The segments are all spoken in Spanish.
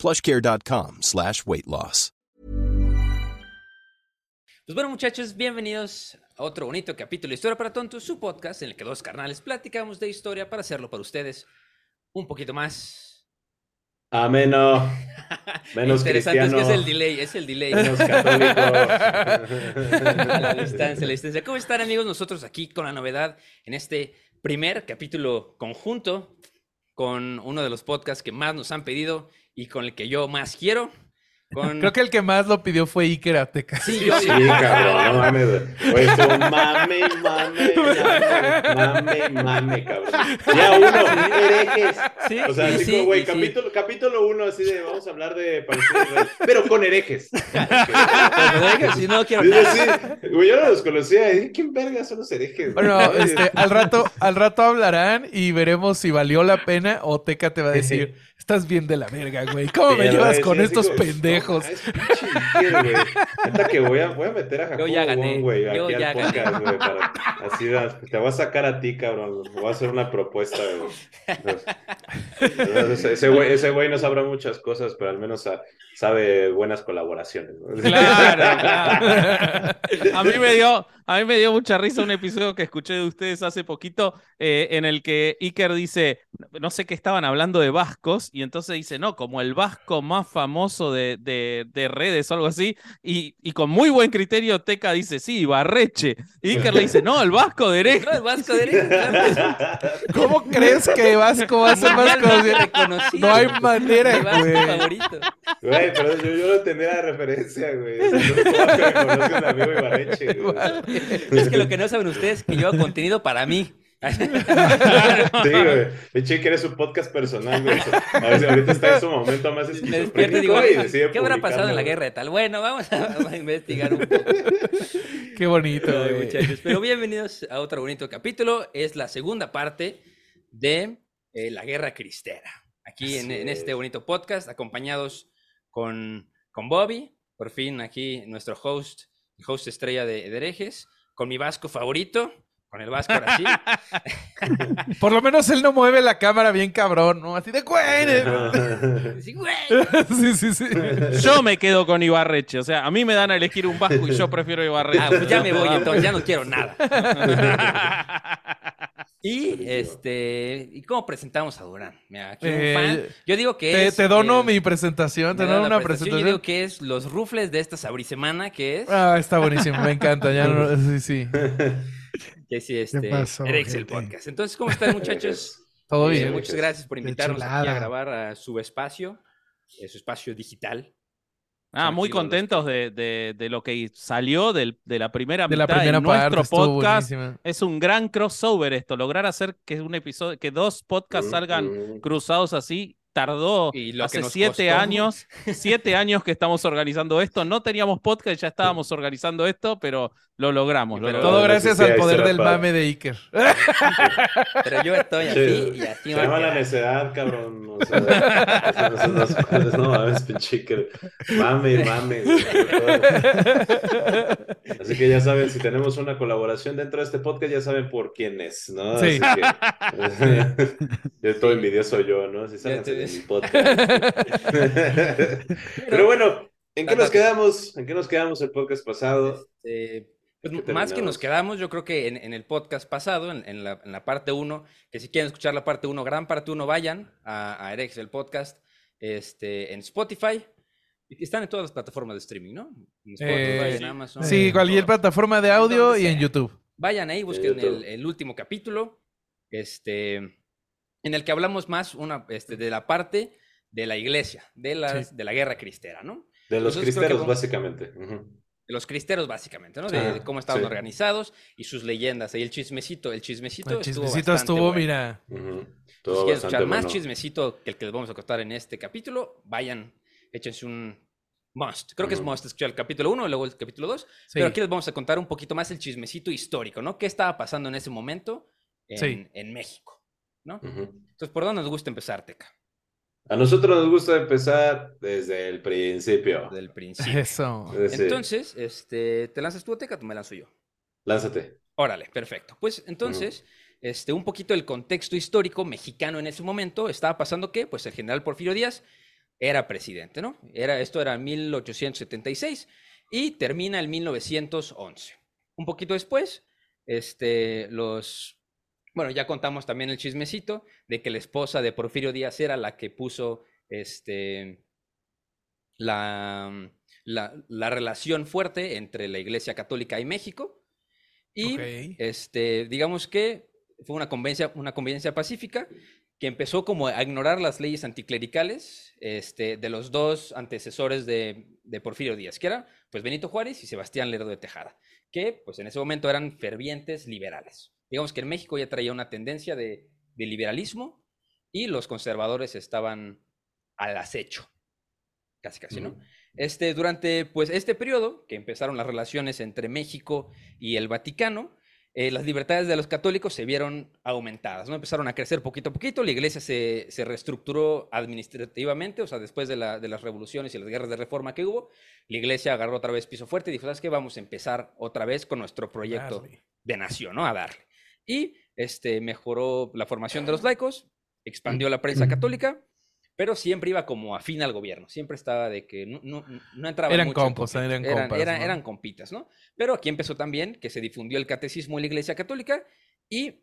plushcare.com slash weight loss. Pues bueno, muchachos, bienvenidos a otro bonito capítulo de Historia para Tontos, su podcast en el que dos carnales platicamos de historia para hacerlo para ustedes un poquito más Ameno. Menos interesante. cristiano. Es que es el delay, es el delay. Menos católico. a la distancia, a la distancia. ¿Cómo están, amigos? Nosotros aquí con la novedad en este primer capítulo conjunto con uno de los podcasts que más nos han pedido y con el que yo más quiero. Con... Creo que el que más lo pidió fue Iker Ateca. Sí, yo Sí, cabrón, no mames. Oye, mame, mame, mame, mame, mame, cabrón. Ya uno, herejes. Sí, O sea, así sí, como, güey, sí. capítulo, capítulo uno, así de vamos a hablar de pero con herejes. Pero si no quiero sí, güey, yo no los conocía. ¿y ¿Quién verga son los herejes? Bueno, este, al rato, al rato hablarán y veremos si valió la pena o Teca te va a decir, estás bien de la verga, güey. ¿Cómo me llevas con sí, estos como, pendejos? Neta que voy a, voy a meter a Jacobo ya gané, Wong, güey, yo aquí ya al gané. podcast, güey, para, así, da- te voy a sacar a ti, cabrón, me voy a hacer una propuesta, güey. Entonces, ese güey, ese güey no sabrá muchas cosas, pero al menos sa- sabe buenas colaboraciones. ¿no? Claro, claro. A mí me dio, a mí me dio mucha risa un episodio que escuché de ustedes hace poquito eh, en el que Iker dice, no sé qué estaban hablando de vascos y entonces dice, no, como el vasco más famoso de, de- de redes o algo así y, y con muy buen criterio Teca dice, sí, Barreche. Y Iker le dice, no, el vasco de Ereje. No, el Vasco de Herejes, claro. ¿Cómo crees que Vasco va a ser más conocido? No hay manera, Vasco güey. favorito. Güey, pero yo, yo no tenía la referencia, güey. No me conoce un amigo Ibarreche, güey. Es que lo que no saben ustedes es que yo hago contenido para mí. Sí, güey. Pinche que eres un podcast personal, güey. A ver si ahorita está en su momento más Me despierto y esquizofrénico digo, y decide ¿qué habrá pasado en la guerra de tal? Bueno, vamos a, a investigar un poco. Qué bonito, Ay, güey. muchachos. Pero bienvenidos a otro bonito capítulo. Es la segunda parte de eh, la guerra cristera. Aquí en, Así en este es. bonito podcast, acompañados con, con Bobby, por fin aquí nuestro host, host estrella de, de herejes, con mi vasco favorito, con el vasco ahora sí. Por lo menos él no mueve la cámara bien cabrón, ¿no? Así de, güey. Sí, güey. Sí, sí, sí. Yo me quedo con Ibarreche, o sea, a mí me dan a elegir un vasco y yo prefiero Ibarreche. Ah, pues ya me voy entonces, ya no quiero nada. Y este, ¿y cómo presentamos a Durán? Mira, aquí un Eh, fan. Yo digo que Te, es. te dono eh, mi presentación, te dono una presentación, Yo digo que es los rufles de esta sabrisemana, que es. Ah, está buenísimo, me encanta. Ya no, sí, sí. que sí, este. pasó, Erex el podcast. Entonces, ¿cómo están, muchachos? Todo Eh, bien. muchas gracias por invitarnos aquí a grabar a su espacio, eh, su espacio digital. Ah, muy contentos de, de- de lo que salió del- de la primera De la mitad primera de nuestro podcast. buenísima. Es un gran crossover esto, lograr hacer que un episodio, que dos podcasts salgan cruzados así, tardó Y lo hace siete costó. años, siete años que estamos organizando esto. No teníamos podcast, ya estábamos organizando esto, pero lo logramos. lo Pero- logramos. Todo gracias al poder del mame de Iker. Pero yo estoy Sí, aquí y así Se va a llama la necedad, cabrón. O sea, no mames, pinche que mame, mame. Así que ya saben, si tenemos una colaboración dentro de este podcast, ya saben por quién es, ¿no? Sí. Así que, yo todo envidioso yo, ¿no? Si sálganse de mi podcast. Pero bueno, ¿en qué nos quedamos? ¿En qué nos quedamos el podcast pasado? Eh, pues, ¿Qué más que nos quedamos, yo creo que en, en el podcast pasado, en, en la, en la parte 1, que si quieren escuchar la parte 1, gran parte 1, vayan a, a Erex, el podcast, este, en Spotify. Están en todas las plataformas de streaming, ¿no? En Spotify, Eh, en Amazon. Sí, en cualquier todo. plataforma de audio y en. YouTube. Vayan ahí, busquen el, el último capítulo, este, en el que hablamos más una, este, de la parte de la iglesia, de, las, Sí. de la guerra cristera, ¿no? De los Entonces, cristeros, vamos- básicamente. De los cristeros, básicamente, ¿no? De, Ah, de cómo estaban sí. organizados y sus leyendas. Y el chismecito, el chismecito, El chismecito estuvo, bueno. mira. Si Todo quieren escuchar más chismecito que el que les vamos a contar en este capítulo, vayan, échense un, must. Creo que es must escuchar el capítulo 1 y luego el capítulo 2. Sí. Pero aquí les vamos a contar un poquito más el chismecito histórico, ¿no? ¿Qué estaba pasando en ese momento en, Sí. en México? ¿no? Ujú. Entonces, ¿por dónde nos gusta empezar, Teca? A nosotros nos gusta empezar desde el principio. Del principio. Eso. Entonces, este, ¿te lanzas tú, Teca, o me lanzo yo? Lánzate. Órale, perfecto. Pues entonces, este, un poquito el contexto histórico mexicano en ese momento estaba pasando que, pues el general Porfirio Díaz era presidente, ¿no? Era, esto era en 1876 y termina en 1911. Un poquito después, este, los, bueno, ya contamos también el chismecito de que la esposa de Porfirio Díaz era la que puso, este, la, la, la relación fuerte entre la Iglesia Católica y México. Y este, digamos que fue una conveniencia, una conveniencia pacífica que empezó como a ignorar las leyes anticlericales este, de los dos antecesores de, de Porfirio Díaz, que era pues Benito Juárez y Sebastián Lerdo de Tejada, que pues en ese momento eran fervientes liberales. Digamos que en México ya traía una tendencia de, de liberalismo y los conservadores estaban al acecho, casi casi, ¿no? Este, durante pues, este periodo, que empezaron las relaciones entre México y el Vaticano, eh, las libertades de los católicos se vieron aumentadas, ¿no? Empezaron a crecer poquito a poquito, la iglesia se, se reestructuró administrativamente, o sea, después de, la- de las revoluciones y las guerras de reforma que hubo, la iglesia agarró otra vez piso fuerte y dijo, ¿sabes qué? Vamos a empezar otra vez con nuestro proyecto de nación, ¿no? A darle. Y este, mejoró la formación de los laicos, expandió la prensa católica, pero siempre iba como afín al gobierno, siempre estaba de que no, no, no entraba Eran mucho en compos, conflicto. eran eran, compas, eran- ¿no? eran compitas, ¿no? Pero aquí empezó también que se difundió el catecismo en la iglesia católica y,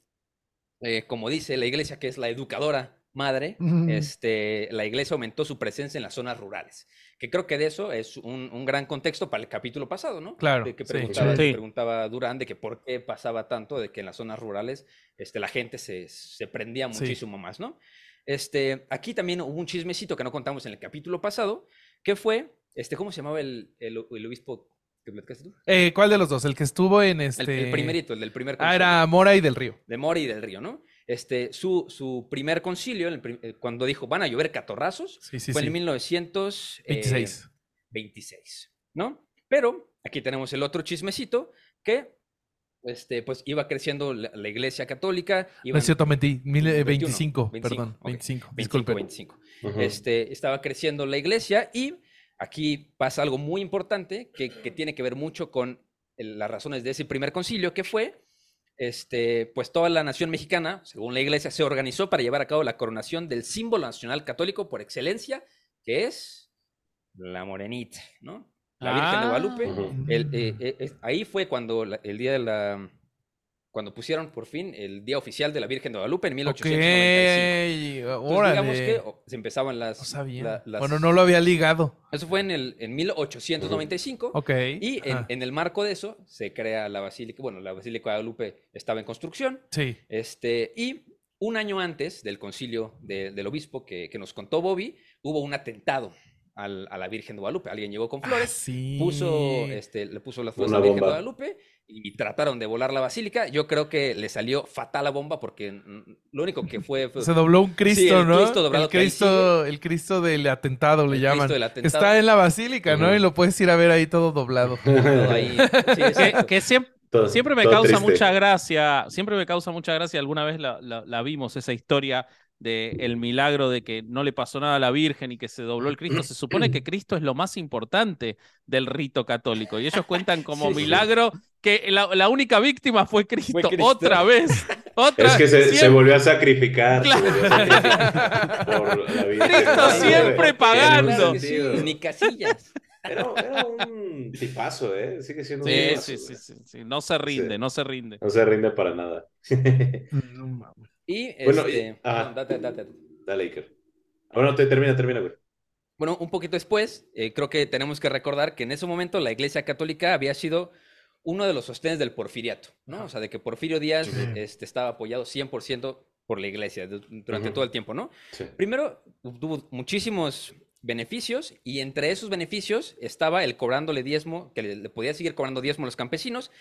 eh, como dice la iglesia, que es la educadora madre, este, la iglesia aumentó su presencia en las zonas rurales, que creo que de eso es un, un gran contexto para el capítulo pasado, ¿no? Claro, De que sí. preguntaba, Sí. preguntaba Durán de que por qué pasaba tanto, de que en las zonas rurales este, la gente se, se prendía Sí. muchísimo más, ¿no? Este, aquí también hubo un chismecito que no contamos en el capítulo pasado, que fue, este, ¿cómo se llamaba el, el, el obispo que platicaste tú? Eh, ¿Cuál de los dos? El que estuvo en este. el primerito, el del primer Ah, concilio, era Mora y del Río. de Mori y del Río, ¿no? Este, su, su primer concilio, el prim- cuando dijo van a llover catorrazos, Sí, sí, fue sí. en 1926, 26. ¿no? Pero aquí tenemos el otro chismecito que, este, pues iba creciendo la, la iglesia católica. No iban- es cierto, mentí. Mil- eh, 21, 25, 25, perdón. ok. 25. 25, Disculpe. 25. Ujú. este, estaba creciendo la iglesia y aquí pasa algo muy importante que, que tiene que ver mucho con el- las razones de ese primer concilio, que fue, este, pues toda la nación mexicana, según la iglesia, se organizó para llevar a cabo la coronación del símbolo nacional católico por excelencia, que es la morenita, ¿no? La Virgen de Ah. Guadalupe. Ujú. El, eh, eh, ahí fue cuando la- el día de la... Cuando pusieron por fin el día oficial de la Virgen de Guadalupe en 1895. Ok, Entonces, digamos que oh, se empezaban las... No sabía. la- las- Bueno, no lo había ligado. Eso fue en, el, en 1895. Ok. Y en, el marco de eso se crea la Basílica. Bueno, la Basílica de Guadalupe estaba en construcción. Sí. Este, y un año antes del concilio de- del obispo que, que nos contó Bobby, hubo un atentado al- a la Virgen de Guadalupe. Alguien llegó con Ah, flores, sí. puso, este, le puso las flores a la Virgen de. Guadalupe y trataron de volar la basílica. Yo creo que le salió fatal la bomba porque lo único que fue... fue Se dobló un Cristo, Sí, el ¿no? Cristo doblado el Cristo, el Cristo del atentado le El llaman. Cristo del atentado. Está en la basílica, ¿no? Y lo puedes ir a ver ahí todo doblado. todo ahí. Sí, Que, siempre, Todo- siempre me causa triste. mucha gracia, siempre me causa mucha gracia, alguna vez la, la- la vimos, esa historia de el milagro de que no le pasó nada a la Virgen y que se dobló el Cristo. Se supone que Cristo es lo más importante del rito católico y ellos cuentan como Sí, sí. milagro que la, la única víctima fue Cristo, Cristo. otra vez. Otra, Es que se, volvió a sacrificar. se Claro. volvió a sacrificar por la Virgen. Cristo siempre pagando. Ni casillas. Era, era un tipazo, ¿eh? Sigue siendo un Sí, tipazo, sí, sí, güey. sí, sí, no se rinde, Sí. no se rinde. No se rinde para nada. No mames. Y Bueno, y- este, ajá. no, date, date, date. Dale, Iker. Bueno, te, termina, termina, güey. Bueno, un poquito después, eh, creo que tenemos que recordar que en ese momento la Iglesia Católica había sido uno de los sostenes del porfiriato, ¿no? O sea, de que Porfirio Díaz Sí. este, estaba apoyado 100% por la Iglesia du- durante todo el tiempo, ¿no? Sí. Primero, tuvo muchísimos beneficios y entre esos beneficios estaba el cobrándole diezmo, que le, le podía seguir cobrando diezmo a los campesinos,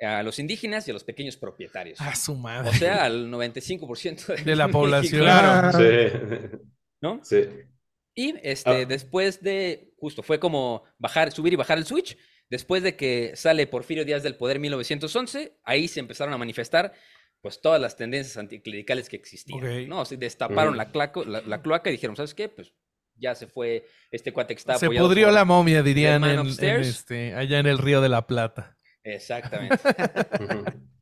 a los indígenas y a los pequeños propietarios. A su madre. O sea, al 95% de, De la población. Claro. Sí. ¿no? Sí. Y este, Ah. después de justo, fue como bajar, subir y bajar el switch. Después de que sale Porfirio Díaz del poder en 1911, ahí se empezaron a manifestar pues todas las tendencias anticlericales que existían, Ok. ¿no? O sea, destaparon Mm. la, claco- la, la cloaca y dijeron, ¿sabes qué? Pues ya se fue este cuate que está Se pudrió por- la momia, dirían en, en Upstairs. este, allá en el Río de la Plata. Exactamente.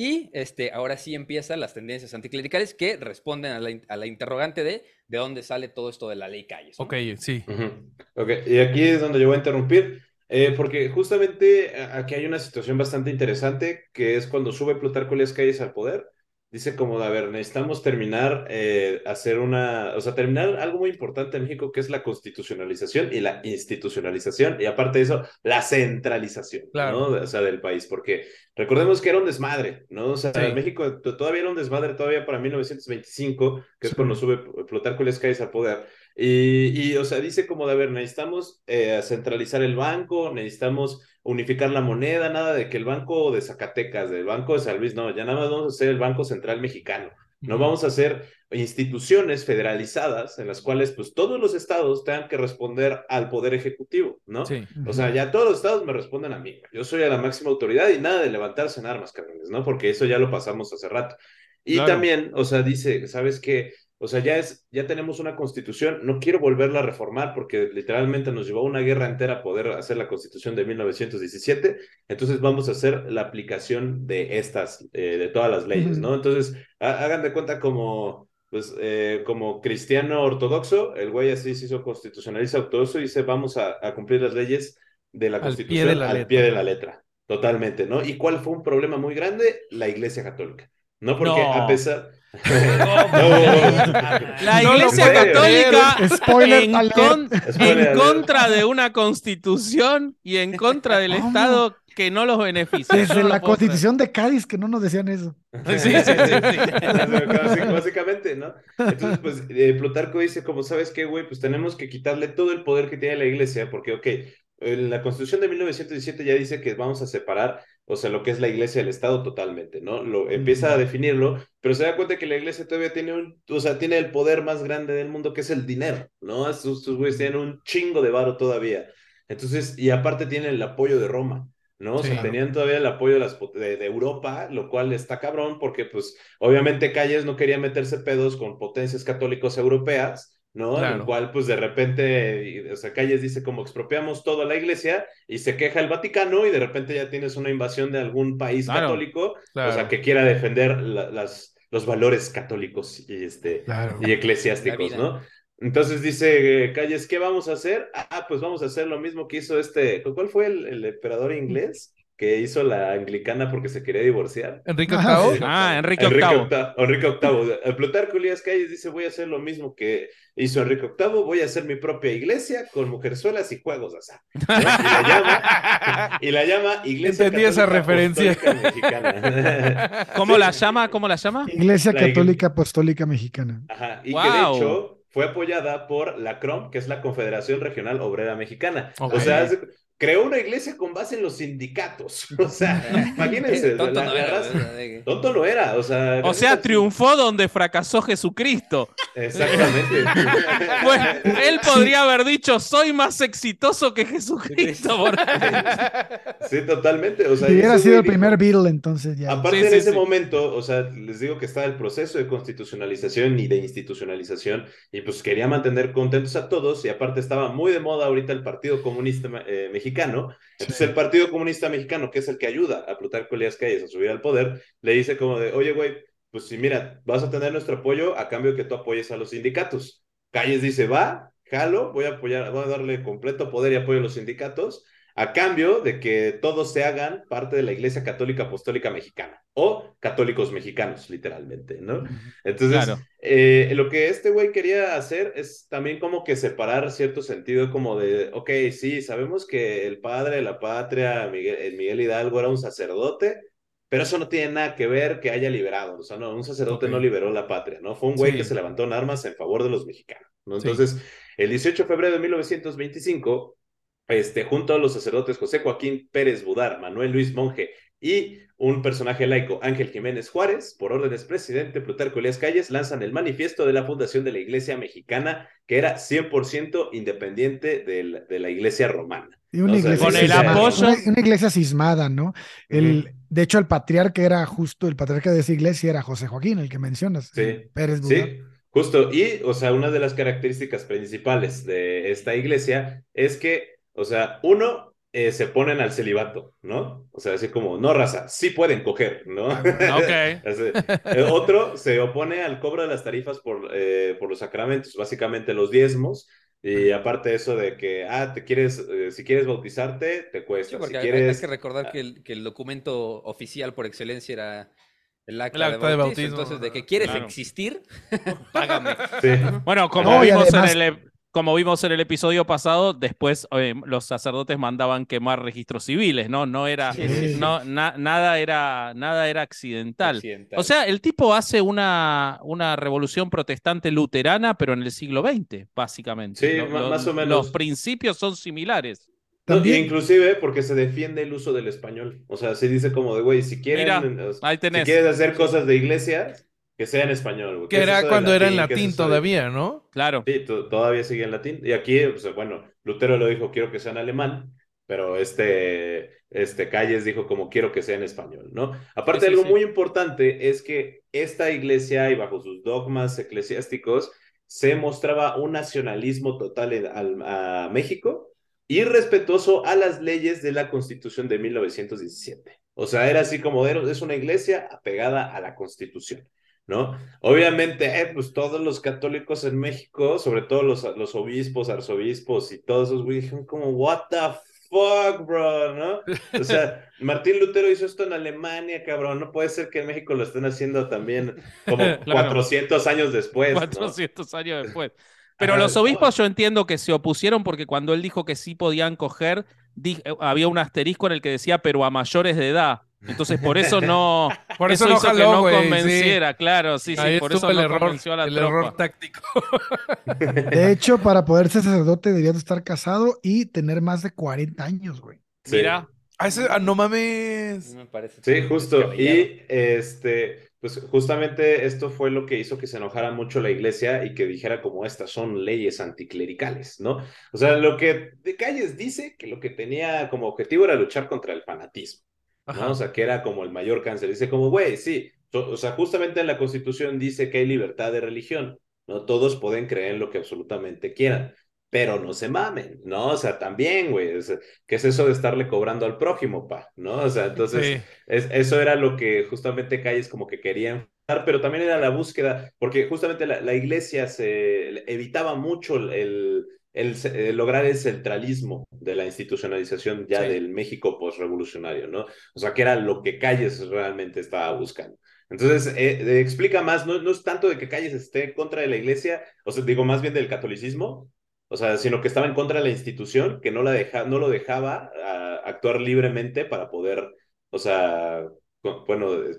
Y este, ahora sí empiezan las tendencias anticlericales que responden a la, a la interrogante de de dónde sale todo esto de la ley Calles. ¿no? Ok, sí. Ujú. Ok, y aquí es donde yo voy a interrumpir, eh, porque justamente aquí hay una situación bastante interesante, que es cuando sube Plutarco Elías Calles al poder, dice como, a ver, necesitamos terminar, eh, hacer una, o sea, terminar algo muy importante en México, que es la constitucionalización y la institucionalización, y aparte de eso, la centralización, Claro. ¿no? O sea, del país, porque recordemos que era un desmadre, ¿no? O sea, Sí. México todavía era un desmadre, todavía para 1925, que es Sí. cuando sube Plutarco Elías Calles al poder, y, y, o sea, dice como de, a ver, necesitamos eh, centralizar el banco, necesitamos unificar la moneda, nada de que el banco de Zacatecas, del banco de San Luis, no, ya nada más vamos a hacer el Banco Central Mexicano. No vamos a hacer instituciones federalizadas en las cuales pues todos los estados tengan que responder al poder ejecutivo, ¿no? Sí. O sea, ya todos los estados me responden a mí. Yo soy a la máxima autoridad y nada de levantarse en armas, cabrones, ¿no? Porque eso ya lo pasamos hace rato. Y Claro. también, o sea, dice, ¿sabes qué? O sea, ya es, ya tenemos una constitución, no quiero volverla a reformar porque literalmente nos llevó una guerra entera poder hacer la constitución de 1917, entonces vamos a hacer la aplicación de estas, eh, de todas las leyes, ¿no? Entonces, ha- hagan de cuenta como, pues, eh, como cristiano ortodoxo, el güey así se hizo constitucionalista ortodoxo y dice, vamos a, a cumplir las leyes de la Al pie constitución de la al letra. pie de la letra, totalmente, ¿no? ¿Y cuál fue un problema muy grande? La Iglesia Católica. No porque No. a pesar... La Iglesia Católica Spoiler en, con- contra de una constitución y en contra del ¿Cómo? Estado que no los beneficia. Desde no la constitución de Cádiz que no nos decían eso. Sí, sí, sí, sí. Básic- Básicamente, ¿no? Entonces, pues, eh, Plutarco dice, como sabes qué, güey, pues tenemos que quitarle todo el poder que tiene la iglesia, porque, ok, en la Constitución de 1917 ya dice que vamos a separar, o sea, lo que es la iglesia del Estado totalmente, ¿no? Lo, empieza a definirlo, pero se da cuenta que la iglesia todavía tiene un, o sea, tiene el poder más grande del mundo, que es el dinero, ¿no? Estos, güeyes tienen un chingo de varo todavía. Entonces, y aparte tienen el apoyo de Roma. ¿no? O sea, Sí. tenían todavía el apoyo de, las, de, de Europa, lo cual está cabrón porque, pues, obviamente Calles no quería meterse pedos con potencias católicos europeas, ¿no? En el cual, pues, de repente, o sea, Calles dice como expropiamos toda la iglesia y se queja el Vaticano y de repente ya tienes una invasión de algún país Claro. católico, Claro. o sea, que quiera defender la- las, los valores católicos y, este, Claro. y eclesiásticos. ¿no? Entonces dice eh, Calles, ¿qué vamos a hacer? Ah, pues vamos a hacer lo mismo que hizo este, ¿cuál fue el, el emperador inglés que hizo la anglicana porque se quería divorciar? Enrique Ah, VIII. sí. Ah, Enrique Enrique VIII. Enrique VIII. El Plutarco Elías Calles dice, voy a hacer lo mismo que hizo Enrique VIII, voy a hacer mi propia iglesia con mujerzuelas y juegos de azar. ¿no? Y la llama, y la llama Iglesia Entendí esa Católica referencia. Apostólica Mexicana. ¿Cómo la llama? ¿Cómo la llama? Iglesia La iglesia- Católica Apostólica Mexicana. Ajá, y que de hecho fue apoyada por la CROM, que es la Confederación Regional Obrera Mexicana. O sea, creó una iglesia con base en los sindicatos. O sea, imagínense. Tonto la- no era, Tonto no era, o sea. O sea, triunfó donde fracasó Jesucristo. Exactamente. Pues él podría haber dicho, soy más exitoso que Jesucristo. sí, totalmente. O sea, Si hubiera sido el primer Beatle, entonces ya. Aparte Sí, en sí, ese sí. momento, o sea, les digo que está el proceso de constitucionalización y de institucionalización y pues quería mantener contentos a todos y aparte estaba muy de moda ahorita el Partido Comunista eh, Mexicano. Entonces Sí. el Partido Comunista Mexicano, que es el que ayuda a Plutarco Elías Calles a subir al poder, le dice como de, oye, güey, pues sí, mira, vas a tener nuestro apoyo a cambio de que tú apoyes a los sindicatos. Calles dice, va, jalo, voy a apoyar, voy a darle completo poder y apoyo a los sindicatos a cambio de que todos se hagan parte de la Iglesia Católica Apostólica Mexicana o católicos mexicanos, literalmente, ¿no? Entonces, Claro. eh, lo que este güey quería hacer es también como que separar cierto sentido como de, ok, sí, sabemos que el padre de la patria, Miguel, el Miguel Hidalgo, era un sacerdote, pero eso no tiene nada que ver que haya liberado, o sea, no, un sacerdote no liberó la patria, ¿no? Fue un güey Sí. que se levantó en armas en favor de los mexicanos, ¿no? Sí. Entonces, el 18 de febrero de 1925, este, junto a los sacerdotes José Joaquín Pérez Budar, Manuel Luis Monje, y un personaje laico, Ángel Jiménez Juárez, por órdenes presidente Plutarco Elías Calles, lanzan el manifiesto de la fundación de la Iglesia Mexicana, que era 100% independiente de de la Iglesia romana. Y una, O sea, iglesia con el cismada, apoyo- una, una iglesia cismada, ¿no? El. De hecho, el patriarca era justo, el patriarca de esa iglesia era José Joaquín, el que mencionas. Sí. Pérez Budar. Sí, justo. Y, o sea, una de las características principales de esta iglesia es que, o sea, uno, eh, se ponen al celibato, ¿no? O sea, así como, no raza, sí pueden coger, ¿no? Ah, Ok. Así, eh, Otro se opone al cobro de las tarifas por, eh, por los sacramentos, básicamente los diezmos. Y aparte eso de que, ah, te quieres, eh, si quieres bautizarte, te cuesta. Sí, porque si hay- hay, quieres, que recordar que el, que el documento oficial por excelencia era el acta, El acta de, de bautismo. bautismo. Entonces, de que quieres Claro. existir, págame. Sí. Bueno, como No, y vimos además- en el e- como vimos en el episodio pasado, después eh, los sacerdotes mandaban quemar registros civiles, ¿no? No era, Sí, no, na- nada era, nada era accidental. Occidental. O sea, el tipo hace una, una revolución protestante luterana, pero en el siglo XX, básicamente. Sí, lo- más o menos. Los principios son similares. No, También- inclusive porque se defiende el uso del español. O sea, se dice como de, güey, si quieren, Mira, si quieres hacer cosas de iglesia, que sea en español. güey. Que ¿Qué es era de cuando era en ¿Qué es latín de- todavía, ¿no? Claro. Sí, to- todavía sigue en latín. Y aquí, pues, bueno, Lutero lo dijo, quiero que sea en alemán, pero este, este Calles dijo como quiero que sea en español, ¿no? Aparte, Sí, sí, algo sí. muy importante es que esta iglesia y bajo sus dogmas eclesiásticos se mostraba un nacionalismo total en- al- a México y respetuoso a las leyes de la Constitución de 1917. O sea, era así como era- es una iglesia apegada a la Constitución. ¿No? Obviamente, eh, pues todos los católicos en México, sobre todo los, los obispos, arzobispos y todos esos güeyes, dijeron como, what the fuck, bro, ¿no? O sea, Martín Lutero hizo esto en Alemania, cabrón, no puede ser que en México lo estén haciendo también como Claro. 400 años después, ¿no? 400 años después. Pero los obispos yo entiendo que se opusieron porque cuando él dijo que sí podían coger, eh, había un asterisco en el que decía, pero a mayores de edad. Entonces por eso no, Por eso, eso, no hizo que no sí. convenciera, claro, sí, sí, Ahí por eso el no error, convenció a la el tropa. error táctico. De hecho, para poder ser sacerdote deberías de estar casado y tener más de 40 años, güey. Sí. Mira, Ah, ese- ah, no mames. Me parece Sí, justo. Y este, pues justamente esto fue lo que hizo que se enojara mucho la iglesia y que dijera como estas son leyes anticlericales, ¿no? O sea, lo que de Calles dice que lo que tenía como objetivo era luchar contra el fanatismo, ¿no? O sea, que era como el mayor cáncer. Dice como, güey, sí, o sea, justamente en la Constitución dice que hay libertad de religión, ¿no? Todos pueden creer en lo que absolutamente quieran. Pero no se mamen, ¿no? O sea, también, güey, o sea, ¿qué es eso de estarle cobrando al prójimo, pa? ¿No? O sea, entonces, Sí. es, eso era lo que justamente Calles como que quería enfrentar, pero también era la búsqueda, porque justamente la, la iglesia se evitaba mucho el, el, el lograr el centralismo de la institucionalización ya Sí. del México postrevolucionario, ¿no? O sea, que era lo que Calles realmente estaba buscando. Entonces, eh, eh, explica más, no, no es tanto de que Calles esté en contra de la iglesia, o sea, digo más bien del catolicismo, o sea, sino que estaba en contra de la institución, que no, la deja, no lo dejaba actuar libremente para poder, o sea, bueno, eh,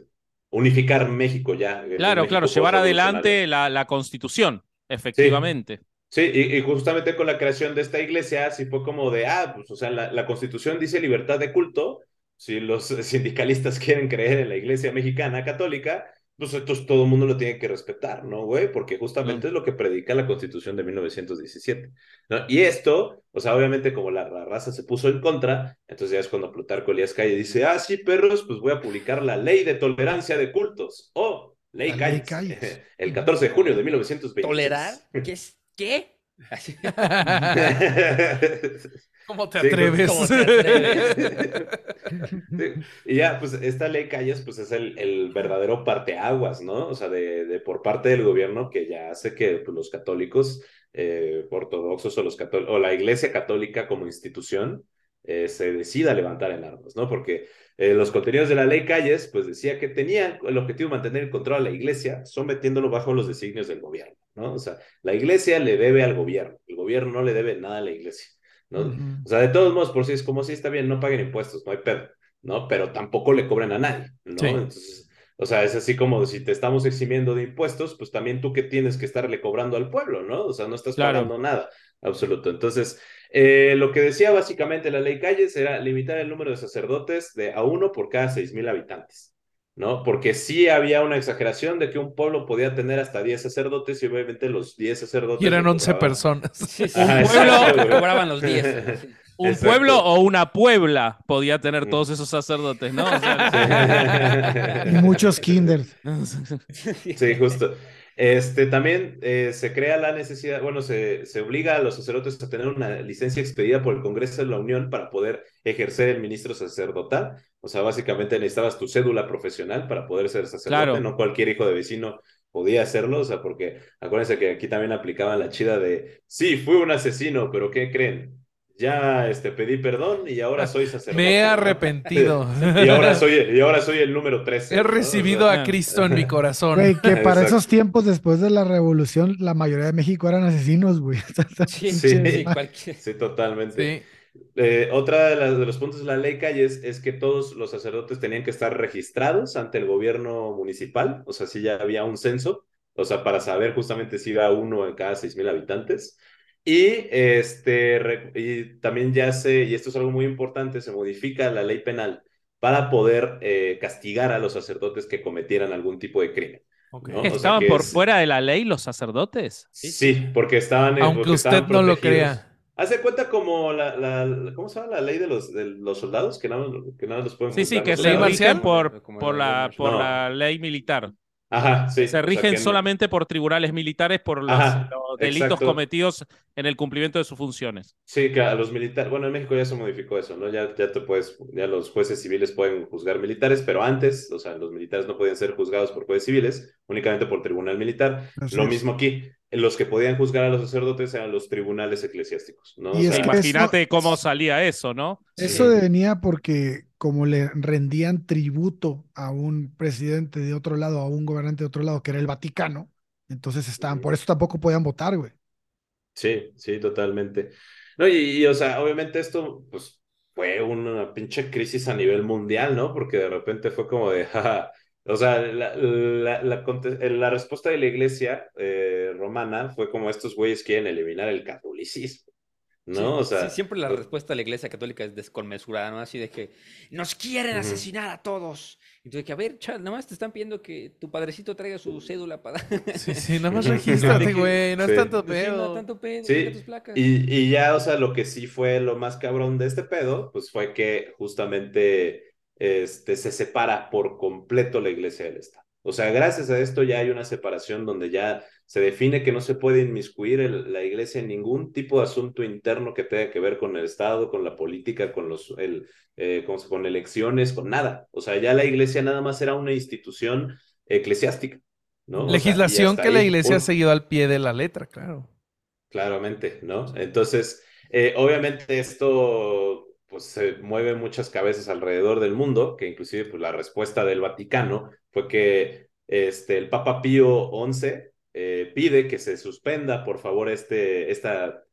unificar México ya. claro, México claro, llevar adelante la, la constitución, efectivamente. Sí, y, y justamente con la creación de esta iglesia, sí fue como de, ah, pues, o sea, la, la constitución dice libertad de culto, si los sindicalistas quieren creer en la iglesia mexicana católica, pues entonces todo el mundo lo tiene que respetar, ¿no, güey? Porque justamente es lo que predica la constitución de 1917, ¿no? Y esto, o sea, obviamente como la, la raza se puso en contra, entonces ya es cuando Plutarco Elías Calle dice, ah, sí, perros, pues voy a publicar la ley de tolerancia de cultos, o ley La ley Calles, Calles. el 14 de junio de 1920. ¿Tolerar? ¿Qué es? ¿Qué? Así. ¿Cómo te Sí, atreves? ¿cómo te atreves? Sí, Y ya, pues esta ley Calles, pues es el, el verdadero parteaguas, ¿no? O sea, de, de por parte del gobierno que ya hace que pues, los católicos eh, ortodoxos o, los cató- o la iglesia católica como institución eh, se decida levantar en armas, ¿no? Porque eh, los contenidos de la ley Calles, pues decía que tenían el objetivo de mantener el control a la iglesia, sometiéndolo bajo los designios del gobierno, ¿no? O sea, la iglesia le debe al gobierno, el gobierno no le debe nada a la iglesia, ¿no? O sea, de todos modos, por si es como si está bien, no paguen impuestos, no hay pedo, ¿no? Pero tampoco le cobren a nadie, ¿no? Sí. Entonces, o sea, es así como si te estamos eximiendo de impuestos, pues también tú que tienes que estarle cobrando al pueblo, ¿no? O sea, no estás Claro. pagando nada, absoluto. Entonces, Eh, lo que decía básicamente la ley Calles era limitar el número de sacerdotes de a uno por cada seis mil habitantes, ¿no? Porque sí había una exageración de que un pueblo podía tener hasta 10 sacerdotes y obviamente los 10 sacerdotes... Y eran no 11 cobraban. personas. Sí, sí, Ajá, un pueblo exacto. cobraban los 10. sí. Un Exacto. pueblo o una puebla podía tener todos esos sacerdotes, ¿no? O sea, Y muchos kinders. Sí, justo. Este, también eh, se crea la necesidad, bueno, se, se obliga a los sacerdotes a tener una licencia expedida por el Congreso de la Unión para poder ejercer el ministro sacerdotal. O sea, básicamente necesitabas tu cédula profesional para poder ser sacerdote, Claro. no cualquier hijo de vecino podía hacerlo, o sea, porque acuérdense que aquí también aplicaban la chida de, sí, fui un asesino, pero ¿qué creen? Ya este, pedí perdón y ahora soy sacerdote. Me he ¿no? arrepentido. Y ahora soy, y ahora soy el número 13. He ¿no? Recibido a Ah. Cristo en mi corazón. Güey, que para Exacto. esos tiempos, después de la revolución, la mayoría de México eran asesinos, güey. Sí, Sí. sí, cualquier- Sí, totalmente. Sí. Eh, otra de, las- de los puntos de la ley Calles es que todos los sacerdotes tenían que estar registrados ante el gobierno municipal, o sea, si ya había un censo, o sea, para saber justamente si iba uno en cada seis mil habitantes. Y, este, y también ya se, y esto es algo muy importante, se modifica la ley penal para poder eh, castigar a los sacerdotes que cometieran algún tipo de crimen. Ok. ¿no? O sea, ¿Estaban por es- fuera de la ley los sacerdotes? Sí, porque estaban... eh, Aunque porque usted estaban no lo crea. Hace cuenta como la, la, la- ¿cómo se llama la ley de los, de los soldados? Que nada, que nada los pueden Sí, sí, que se ¿Ley soldados. marcial? por, por, la por No. la ley militar. Ajá, sí. o Se sea, rigen solamente por tribunales militares por los, Ajá, los delitos exacto. cometidos en el cumplimiento de sus funciones. Sí, que a los militares, bueno, en México ya se modificó eso, ¿no? Ya, ya te puedes, ya los jueces civiles pueden juzgar militares, pero antes, o sea, los militares no podían ser juzgados por jueces civiles, únicamente por tribunal militar. Así Lo es. mismo aquí, los que podían juzgar a los sacerdotes eran los tribunales eclesiásticos, ¿no? Y O es sea, que Imagínate eso- cómo salía eso, ¿no? Eso Sí. venía porque como le rendían tributo a un presidente de otro lado, a un gobernante de otro lado, que era el Vaticano, entonces estaban, por eso tampoco podían votar, güey. Sí, sí, totalmente. No, y, y, o sea, obviamente esto, pues, fue una pinche crisis a nivel mundial, ¿no? Porque de repente fue como de, jaja, o sea, la, la, la, conte- la respuesta de la iglesia eh, romana fue como estos güeyes quieren eliminar el catolicismo, ¿no? o sea, sí, siempre la pues- respuesta de la iglesia católica es desconmesurada, ¿no? Así de que nos quieren asesinar a todos. Y tú de que, a ver, chaval, nada más te están pidiendo que tu padrecito traiga su cédula para... Sí, sí, nada más regístrate, güey. No Sí. es tanto Pues sí, no, pedo. tanto pedo, tus placas. Y, y ya, o sea, lo que sí fue lo más cabrón de este pedo, pues fue que justamente este, se separa por completo la iglesia del Estado. O sea, gracias a esto ya hay una separación donde ya se define que no se puede inmiscuir el- la iglesia en ningún tipo de asunto interno que tenga que ver con el Estado, con la política, con los, el, eh, con, con elecciones, con nada. O sea, ya la iglesia nada más era una institución eclesiástica. ¿no? O sea, y Legislación que la iglesia ha seguido al pie de la letra, claro. Claramente, ¿no? Entonces, eh, obviamente esto pues se mueve muchas cabezas alrededor del mundo, que inclusive pues la respuesta del Vaticano fue que este, el Papa Pío XI eh, pide que se suspenda, por favor, este, esta,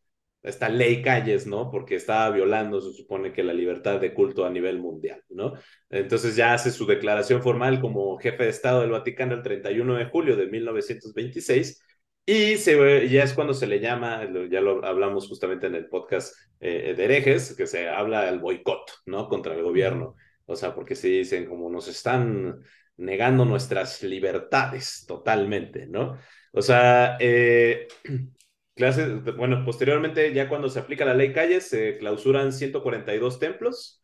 esta ley Calles, ¿no? Porque estaba violando, se supone que la libertad de culto a nivel mundial, ¿no? Entonces ya hace su declaración formal como jefe de Estado del Vaticano el 31 de julio de 1926 y se, ya es cuando se le llama, ya lo hablamos justamente en el podcast eh, de herejes, que se habla del boicot, ¿no? Contra el gobierno. O sea, porque se dicen como nos están negando nuestras libertades totalmente, ¿no? O sea, eh, clases, bueno, posteriormente, ya cuando se aplica la ley Calles, se clausuran 142 templos,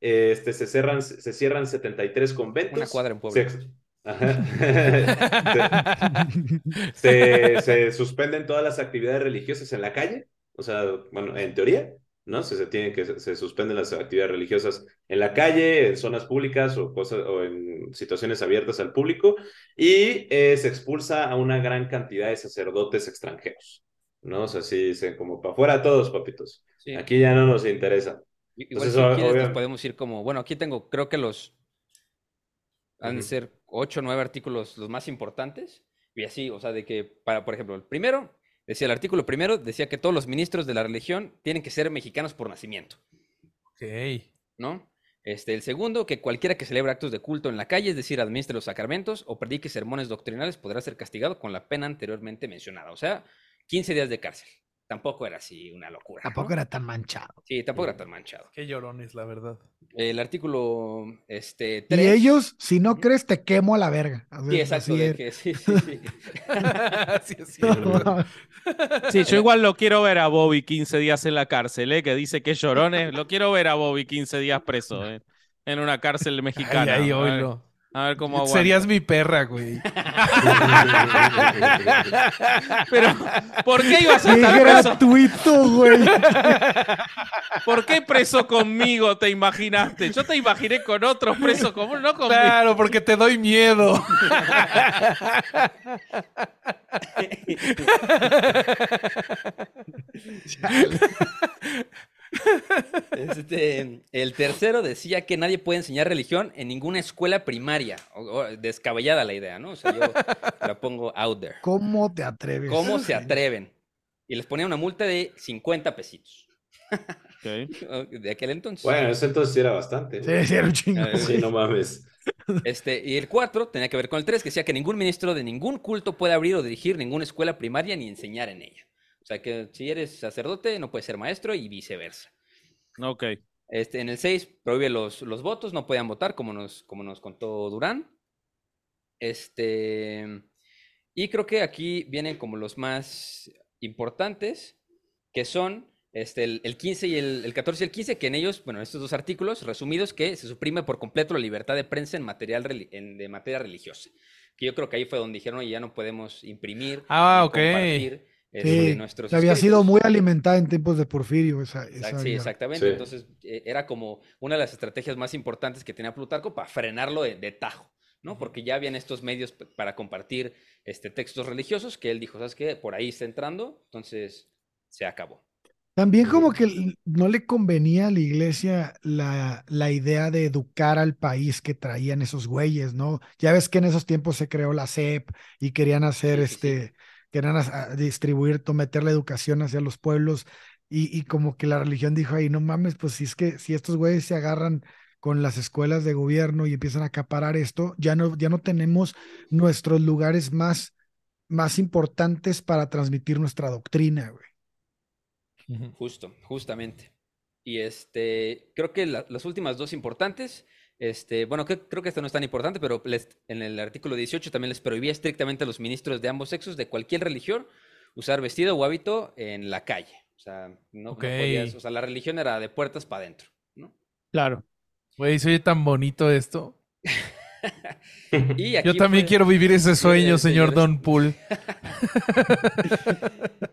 este, se, cerran, se cierran 73 conventos. Una cuadra en Puebla. Se- Ajá. se, se suspenden todas las actividades religiosas en la calle, o sea, bueno, en teoría, ¿no? Se, se tienen que se suspenden las actividades religiosas en la calle, en zonas públicas o cosas o en situaciones abiertas al público y eh, se expulsa a una gran cantidad de sacerdotes extranjeros, ¿no? O sea, sí, dicen como para afuera todos, papitos. Sí. Aquí ya no nos interesa. Igual Entonces, si nos obvia- podemos ir como, bueno, aquí tengo, creo que los han de ser ocho o nueve artículos los más importantes. Y así, o sea, de que, para, por ejemplo, el primero, decía el artículo primero, decía que todos los ministros de la religión tienen que ser mexicanos por nacimiento, Ok. ¿no? Este, el segundo, que cualquiera que celebre actos de culto en la calle, es decir, administre los sacramentos o predique sermones doctrinales, podrá ser castigado con la pena anteriormente mencionada, o sea, 15 días de cárcel. Tampoco era así una locura. ¿no? Tampoco era tan manchado. Sí, tampoco era tan manchado. Qué llorones, la verdad. El artículo este, Y 3. ellos, si no crees, te quemo a la verga. A Sí, ver, exacto. así de que sí, sí, sí. sí, es cierto. Sí, yo igual lo quiero ver a Bobby 15 días en la cárcel, ¿eh? que dice que es llorones. Lo quiero ver a Bobby 15 días preso ¿eh? en una cárcel Ay, mexicana. ay, a, ver, oílo. A ver cómo aguanta. Serías mi perra, güey. Pero, ¿por qué ibas a ¡Qué estar preso? gratuito, güey! ¿Por qué preso conmigo te imaginaste? Yo te imaginé con otros presos como no conmigo. Claro, porque te doy miedo. Este, el tercero decía que nadie puede enseñar religión en ninguna escuela primaria. O- o- descabellada la idea, ¿no? O sea, yo la pongo out there. ¿Cómo te atreves? ¿Cómo se atreven? Y les ponía una multa de 50 pesitos. Ok. De aquel entonces. Bueno, eso entonces sí era bastante. Sí, sí, era un chingo. A ver, Sí, no mames. Este, y el 4 tenía que ver con el 3, que decía que ningún ministro de ningún culto puede abrir o dirigir ninguna escuela primaria ni enseñar en ella. O sea que si eres sacerdote, no puedes ser maestro y viceversa. Ok. Este, en el 6 prohíbe los, los votos, no podían votar, como nos, como nos contó Durán. Este, y creo que aquí vienen como los más importantes, que son este, el, el 15 y el, el 14 y el 15, que en ellos, bueno, estos dos artículos resumidos, que se suprime por completo la libertad de prensa en, material en- de materia religiosa. Que yo creo que ahí fue donde dijeron, oye, ya no podemos imprimir. Ah, ni ok. compartir, este, Sí, nuestros que había sido escritos". muy alimentada en tiempos de Porfirio. Esa, Exact- esa sí, idea. exactamente. Sí. Entonces, eh, era como una de las estrategias más importantes que tenía Plutarco para frenarlo de, de tajo, ¿no? Porque ya habían estos medios para compartir este, textos religiosos que él dijo, ¿sabes qué? Por ahí está entrando, entonces se acabó. También como que no le convenía a la iglesia la, la idea de educar al país que traían esos güeyes, ¿no? Ya ves que en esos tiempos se creó la SEP y querían hacer Sí, sí, sí. este, querían distribuir, meter la educación hacia los pueblos y, y como que la religión dijo ahí, no mames, pues si es que si estos güeyes se agarran con las escuelas de gobierno y empiezan a acaparar esto, ya no, ya no tenemos nuestros lugares más, más importantes para transmitir nuestra doctrina, güey. Justo, justamente. Y este, creo que la- las últimas dos importantes, este, bueno, que- creo que esta no es tan importante, pero les- en el artículo 18 también les prohibía estrictamente a los ministros de ambos sexos de cualquier religión usar vestido o hábito en la calle. O sea, no, no Ok. podías- o sea, la religión era de puertas para adentro, ¿no? Claro. Güey, se oye tan bonito esto. Y Yo también fue- quiero vivir ese sueño, sí, señor. Don Pool.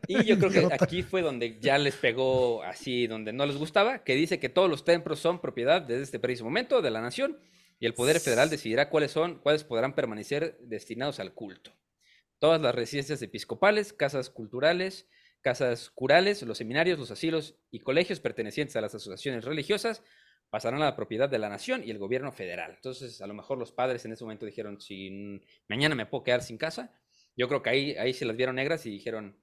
Y yo creo que aquí fue donde ya les pegó así, donde no les gustaba, que dice que todos los templos son propiedad desde este preciso momento de la nación y el poder federal decidirá cuáles son, cuáles podrán permanecer destinados al culto. Todas las residencias episcopales, casas culturales, casas curales, los seminarios, los asilos y colegios pertenecientes a las asociaciones religiosas pasarán a la propiedad de la nación y el gobierno federal. Entonces, a lo mejor los padres en ese momento dijeron, si mañana me puedo quedar sin casa, yo creo que ahí, ahí se las vieron negras y dijeron,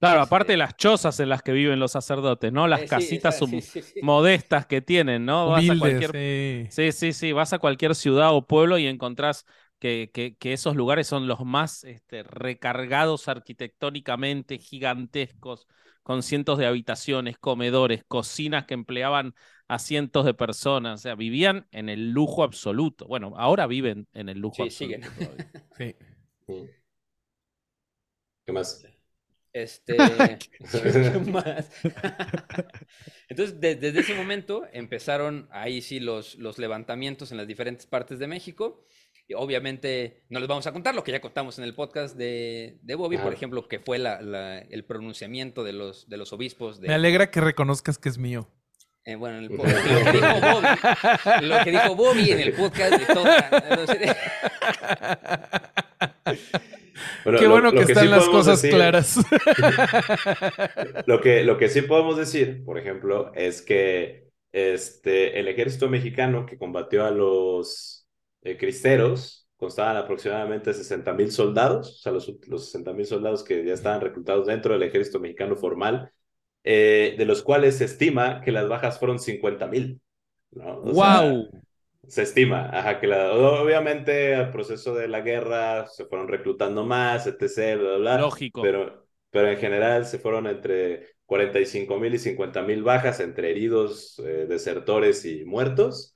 Claro, Este- aparte de las chozas en las que viven los sacerdotes, ¿no? Las Eh, sí, casitas esa- hum- sí, sí, sí. modestas que tienen, ¿no? Vas a cualquier sí. Sí, sí, sí, vas a cualquier ciudad o pueblo y encontrás que, que- que esos lugares son los más este, recargados arquitectónicamente, gigantescos, con cientos de habitaciones, comedores, cocinas que empleaban a cientos de personas, o sea, vivían en el lujo absoluto. Bueno, ahora viven en el lujo Sí, absoluto. siguen. Sí. ¿Qué más? Este, ¿qué más? Entonces, de- desde ese momento empezaron ahí sí los, los levantamientos en las diferentes partes de México. Y obviamente no les vamos a contar lo que ya contamos en el podcast de, de Bobby, por ejemplo, que fue la- la- el pronunciamiento de los, de los obispos. De, Me alegra que reconozcas que es mío. Eh, bueno, en el podcast, lo que dijo Bobby, lo que dijo Bobby en el podcast de toda. Bueno, Qué lo- bueno lo que sí están las podemos cosas decir- claras. Lo que, lo que sí podemos decir, por ejemplo, es que este, el ejército mexicano que combatió a los eh, cristeros constaban aproximadamente 60 mil soldados, o sea, los, los 60 mil soldados que ya estaban reclutados dentro del ejército mexicano formal, eh, de los cuales se estima que las bajas fueron 50 mil. ¿no? O sea, ¡Wow! se estima, ajá, que la, obviamente al proceso de la guerra se fueron reclutando más, etc., bla, bla, bla, Lógico. pero, pero en general se fueron entre 45 mil y 50 mil bajas entre heridos, eh, desertores y muertos.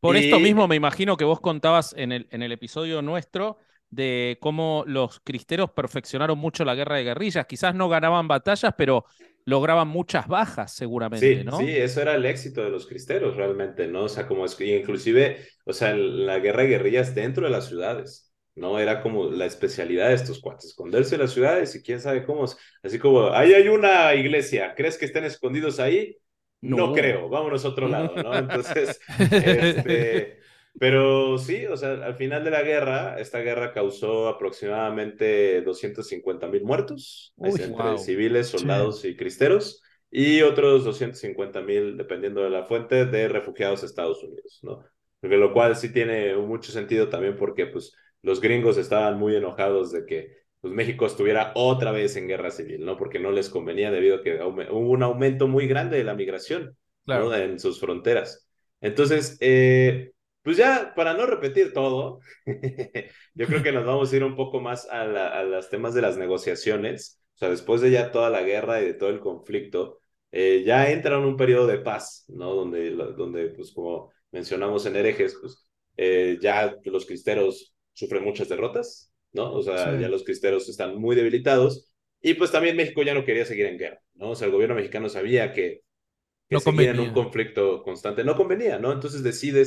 Por Y- esto mismo me imagino que vos contabas en el, en el episodio nuestro de cómo los cristeros perfeccionaron mucho la guerra de guerrillas. Quizás no ganaban batallas, pero lograban muchas bajas seguramente, Sí, ¿no? sí, eso era el éxito de los cristeros realmente, ¿no? O sea, como es, inclusive, o sea, la guerra de guerrillas dentro de las ciudades, ¿no? Era como la especialidad de estos cuates, esconderse en las ciudades y quién sabe cómo, así como, ahí hay una iglesia, ¿crees que estén escondidos ahí? No, No. creo, vámonos a otro lado, ¿no? Entonces, este, pero sí, o sea, al final de la guerra, esta guerra causó aproximadamente 250 mil muertos Uy, entre wow. civiles, soldados y cristeros, y otros 250 mil, dependiendo de la fuente, de refugiados a Estados Unidos, ¿no? Porque lo cual sí tiene mucho sentido también porque, pues, los gringos estaban muy enojados de que pues, México estuviera otra vez en guerra civil, ¿no? Porque no les convenía debido a que hubo un aumento muy grande de la migración, Claro. ¿no? En sus fronteras. Entonces, eh, pues ya, para no repetir todo, yo creo que nos vamos a ir un poco más a, la- a los temas de las negociaciones. O sea, después de ya toda la guerra y de todo el conflicto, eh, ya entra en un periodo de paz, ¿no? Donde, donde pues como mencionamos en herejes, pues eh, ya los cristeros sufren muchas derrotas, ¿no? O sea, Sí. ya los cristeros están muy debilitados y pues también México ya no quería seguir en guerra, ¿no? O sea, el gobierno mexicano sabía que, que No seguir en un conflicto constante no convenía, ¿no? Entonces decide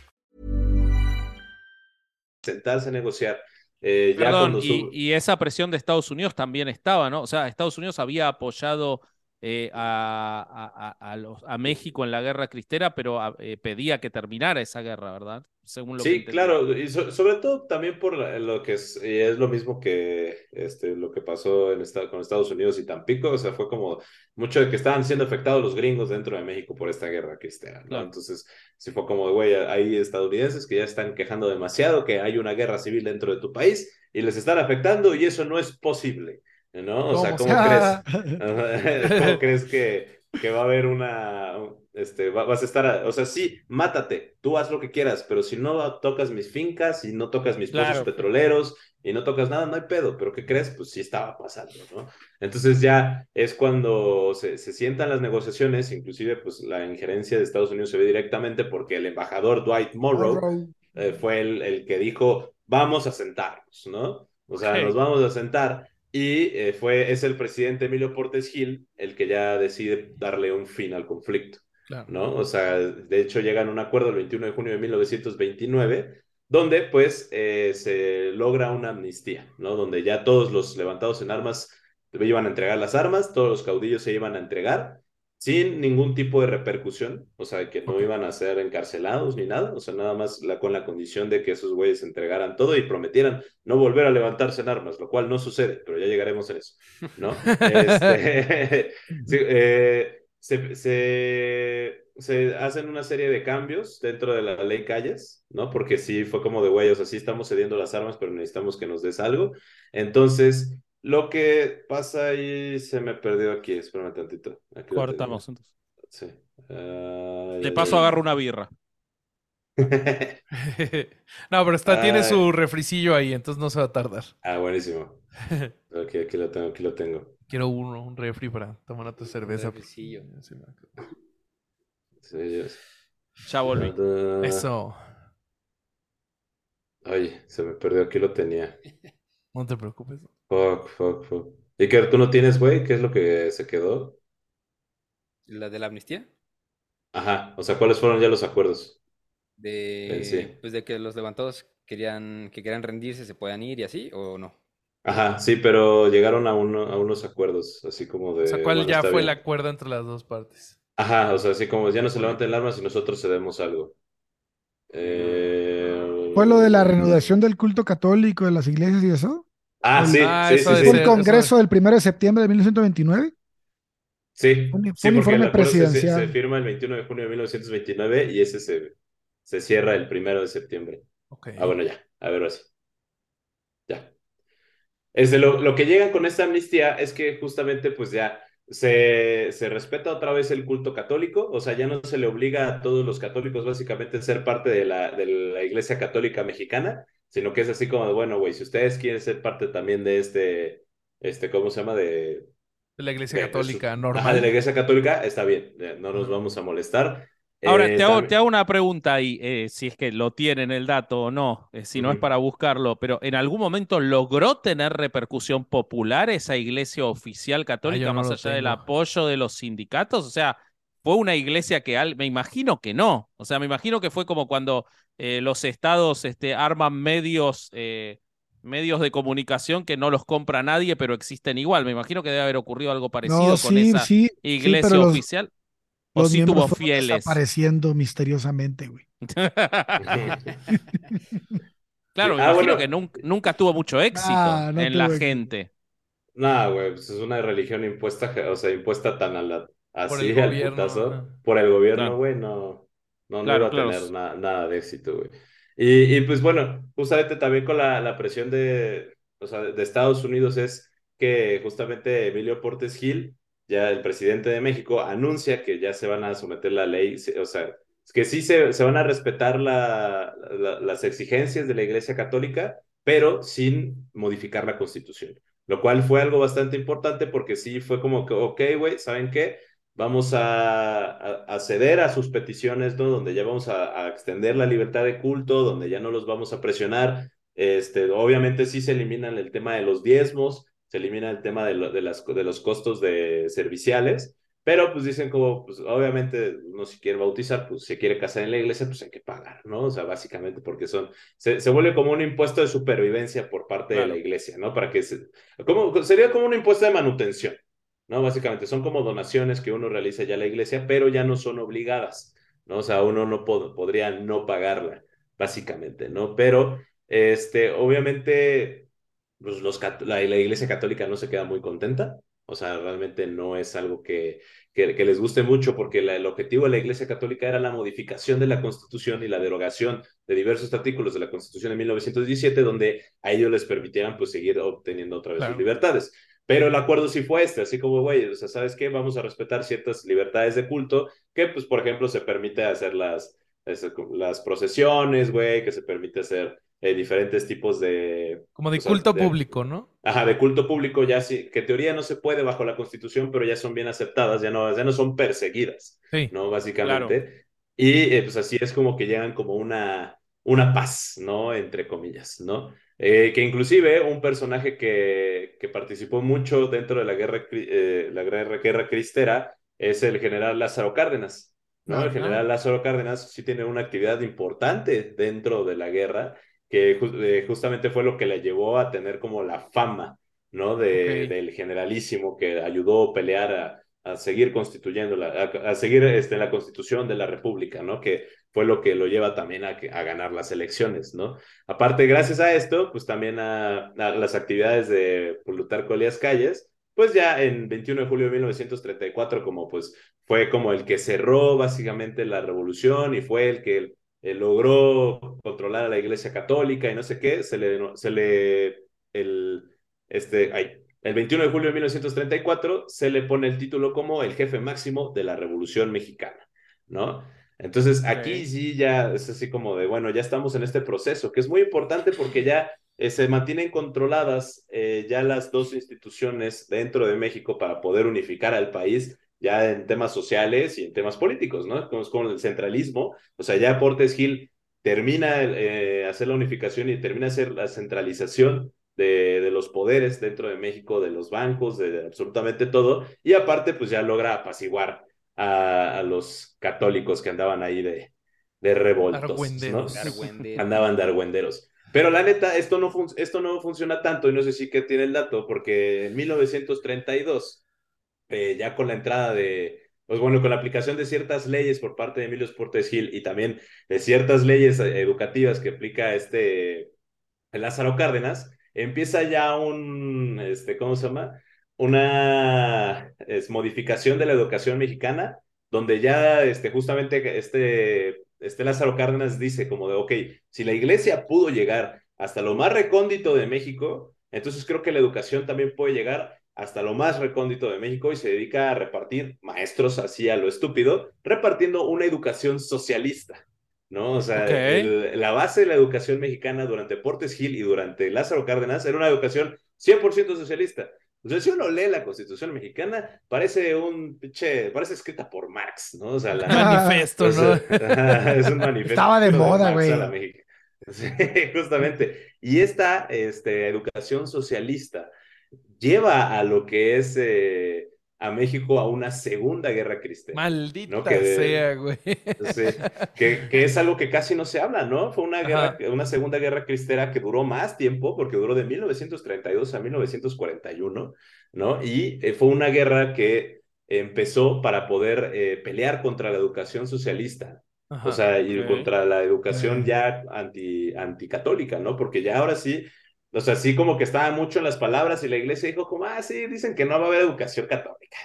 Sentarse a negociar. Eh, ya Perdón, y esa presión de Estados Unidos también estaba, ¿no? O sea, Estados Unidos había apoyado eh, a, a- a- los- a México en la guerra cristera, pero a- eh, pedía que terminara esa guerra, ¿verdad? Según lo que Sí, entendí. claro, y so- sobre todo también por lo que es, y es lo mismo que este, lo que pasó en esta- con Estados Unidos y Tampico, o sea, fue como mucho de que estaban siendo afectados los gringos dentro de México por esta guerra cristera, ¿no? Claro. Entonces, sí fue como, güey, hay estadounidenses que ya están quejando demasiado que hay una guerra civil dentro de tu país y les están afectando y eso no es posible, ¿no? O sea, ¿Cómo ¿cómo crees? ¿Cómo crees que, que va a haber una, este, va- vas a estar, a- o sea, sí, mátate, tú haz lo que quieras, pero si no tocas mis fincas y no tocas mis pozos Claro. petroleros y no tocas nada, no hay pedo, pero ¿qué crees? Pues sí estaba pasando, ¿no? Entonces ya es cuando se, se sientan las negociaciones, inclusive pues la injerencia de Estados Unidos se ve directamente porque el embajador Dwight Morrow eh, fue el, el que dijo, vamos a sentarnos, ¿no? O sea, nos vamos a sentar. Y eh, fue, es el presidente Emilio Portes Gil el que ya decide darle un fin al conflicto, Claro. ¿no? O sea, de hecho llegan a un acuerdo el 21 de junio de 1929, donde pues eh, se logra una amnistía, ¿no? Donde ya todos los levantados en armas iban a entregar las armas, todos los caudillos se iban a entregar sin ningún tipo de repercusión, o sea, que no iban a ser encarcelados ni nada, o sea, nada más la, con la condición de que esos güeyes entregaran todo y prometieran no volver a levantarse en armas, lo cual no sucede, pero ya llegaremos a eso, ¿no? Este, sí, eh, se, se, se hacen una serie de cambios dentro de la ley Calles, ¿no? Porque sí fue como de güey, o sea, sí estamos cediendo las armas, pero necesitamos que nos des algo. Entonces, lo que pasa ahí se me perdió aquí, espérame tantito. Aquí Cortamos entonces. Sí. Ah, De paso agarro una birra. no, pero está, tiene Ay. su refricillo ahí, entonces no se va a tardar. Ah, buenísimo. Aquí, aquí lo tengo, aquí lo tengo. Quiero uno, un refri para tomar otra cerveza. refricillo. Sí, Ya volví. Ah, Eso, Ay, se me perdió, aquí lo tenía. no te preocupes. Fuck, fuck, fuck. ¿Y que tú no tienes, güey? ¿Qué es lo que se quedó? ¿La de la amnistía? Ajá, o sea, ¿cuáles fueron ya los acuerdos? De, sí. pues de que los levantados querían, que querían rendirse, se puedan ir y así, o no. Ajá, sí, pero llegaron a, uno, a unos acuerdos, así como de... O sea, ¿cuál bueno, ya fue el acuerdo entre las dos partes? Ajá, o sea, así como ya no se levanten armas y nosotros cedemos algo. Eh, ¿Fue lo de la reanudación del culto católico de las iglesias y eso? Ah, sí, Ah, sí, eso sí, sí. Fue ser- el Congreso del 1 de septiembre de 1929. Sí, Un- sí, fue un porque informe el acuerdo se, se- presidencial. se firma el 21 de junio de 1929 y ese se, se cierra el primero de septiembre. Ok. Ah, bueno, ya. A ver, ahora sí. Ya. Este, lo, lo que llegan con esta amnistía es que justamente pues ya se, se respeta otra vez el culto católico, o sea, ya no se le obliga a todos los católicos básicamente a ser parte de la, de la Iglesia Católica Mexicana, sino que es así como de, bueno, güey, si ustedes quieren ser parte también de este, este, ¿cómo se llama? De, De la iglesia de- católica Ajá, normal. de la Iglesia Católica, está bien, eh, no nos vamos a molestar. Ahora, Eh, te, hago, te hago una pregunta ahí, eh, si es que lo tienen el dato o no, eh, si no es para buscarlo, pero ¿en algún momento logró tener repercusión popular esa iglesia oficial católica no más allá del apoyo de los sindicatos? O sea, fue una iglesia que, al- me imagino que no, o sea, me imagino que fue como cuando eh, los estados este, arman medios, eh, medios de comunicación que no los compra nadie, pero existen igual. Me imagino que debe haber ocurrido algo parecido No, con sí, esa sí, sí, iglesia los, oficial. ¿O los sí tuvo fieles? desapareciendo misteriosamente, güey. Claro, me Ah, imagino bueno. que nunca, nunca tuvo mucho éxito no en la gente. No, güey, pues es una religión impuesta, o sea, impuesta tan a la, así al gobierno, putazo, ajá. por el gobierno, güey, no, no, no Claro, iba a claro. tener na- nada de éxito, güey. Y, y pues bueno, justamente también con la, la presión de, o sea, de Estados Unidos es que justamente Emilio Portes Gil, ya el presidente de México, anuncia que ya se van a someter la ley, o sea, que sí se, se van a respetar la- la- las exigencias de la Iglesia Católica, pero sin modificar la Constitución. Lo cual fue algo bastante importante porque sí fue como que, ok, güey, ¿saben qué? Vamos a, a, a ceder a sus peticiones, ¿no? Donde ya vamos a, a extender la libertad de culto, donde ya no los vamos a presionar. Este, obviamente sí se eliminan el tema de los diezmos, se elimina el tema de, lo- de, las, de los costos de serviciales, pero pues dicen como, pues obviamente uno si quiere bautizar, pues si quiere casar en la iglesia, pues hay que pagar, ¿no? O sea, básicamente porque son, se, se vuelve como un impuesto de supervivencia por parte de la iglesia, ¿no? Para que se, como, sería como un impuesto de manutención, ¿no? Básicamente son como donaciones que uno realiza ya a la iglesia, pero ya no son obligadas, ¿no? O sea, uno no pod- podría no pagarla, básicamente, ¿no? Pero, este, obviamente, pues los, la, la iglesia católica no se queda muy contenta, o sea, realmente no es algo que, que, que les guste mucho porque la- el objetivo de la iglesia católica era la modificación de la constitución y la derogación de diversos artículos de la constitución de 1917, donde a ellos les permitieran pues seguir obteniendo otra vez Claro. sus libertades. Pero el acuerdo sí fue este, así como, güey, o sea, ¿sabes qué? Vamos a respetar ciertas libertades de culto, que, pues, por ejemplo, se permite hacer las, las procesiones, güey, que se permite hacer eh, diferentes tipos de... Como de sea, culto de- público, ¿no? Ajá, de culto público ya sí, que en teoría no se puede bajo la Constitución, pero ya son bien aceptadas, ya no, ya no son perseguidas, Sí. ¿no? Básicamente. Y eh, pues así es como que llegan como una, una paz, ¿no? Entre comillas, ¿no? Eh, que inclusive un personaje que, que participó mucho dentro de la guerra, eh, la guerra, guerra cristera es el general Lázaro Cárdenas, ¿no? El general Lázaro Cárdenas sí tiene una actividad importante dentro de la guerra, que eh, justamente fue lo que le llevó a tener como la fama, ¿no? De, del generalísimo que ayudó a pelear a, a seguir constituyendo, la, a, a seguir este, la constitución de la república, ¿no? Que fue lo que lo lleva también a, a ganar las elecciones, ¿no? Aparte, gracias a esto, pues también a, a las actividades de Plutarco Elías Calles, pues ya en 21 de julio de 1934, como pues fue como el que cerró básicamente la revolución y fue el que eh, logró controlar a la Iglesia Católica y no sé qué, se le, se le, el, este, ay, el 21 de julio de 1934 se le pone el título como el jefe máximo de la Revolución Mexicana, ¿no? Entonces aquí sí ya es así como de, bueno, ya estamos en este proceso, que es muy importante porque ya eh, se mantienen controladas eh, ya las dos instituciones dentro de México para poder unificar al país ya en temas sociales y en temas políticos, ¿no? Como es con el centralismo, o sea, ya Portes Gil termina eh, hacer la unificación y termina hacer la centralización de, de, los poderes dentro de México, de los bancos, de, de absolutamente todo, y aparte pues ya logra apaciguar a, a los católicos que andaban ahí de, de revoltos, ¿no? Argüenderos. Argüenderos. Andaban de argüenderos. Pero la neta, esto no, fun esto no funciona tanto, y no sé si que tiene el dato, porque en 1932, eh, ya con la entrada de, pues bueno, con la aplicación de ciertas leyes por parte de Emilio Portes Gil y también de ciertas leyes eh, educativas que aplica este Lázaro Cárdenas, empieza ya un, este, ¿cómo se llama? Una es, modificación de la educación mexicana, donde ya este, justamente este, este Lázaro Cárdenas dice como de, ok, si la iglesia pudo llegar hasta lo más recóndito de México, entonces creo que la educación también puede llegar hasta lo más recóndito de México y se dedica a repartir maestros así a lo estúpido, repartiendo una educación socialista, ¿no? O sea, Ok. el- la base de la educación mexicana durante Portes Gil y durante Lázaro Cárdenas era una educación 100% socialista. O sea, si uno lee la Constitución mexicana, parece un pinche, parece escrita por Marx, ¿no? O sea, la, Manifiesto, o ¿no? es un manifiesto. Estaba de moda, güey. Sí, justamente. Y esta este, educación socialista lleva a lo que es eh, a México a una segunda guerra cristera. Maldita No, que- sea, güey. Sí, que, que es algo que casi no se habla, ¿no? Fue una guerra, Ajá. una segunda guerra cristera que duró más tiempo, porque duró de 1932 a 1941, ¿no? Y eh, fue una guerra que empezó para poder eh, pelear contra la educación socialista, Ajá. o sea, y contra la educación ya anti, anticatólica, ¿no? Porque ya ahora sí, o sea, sí como que estaba mucho en las palabras y la iglesia dijo como, ah, sí, dicen que no va a haber educación católica.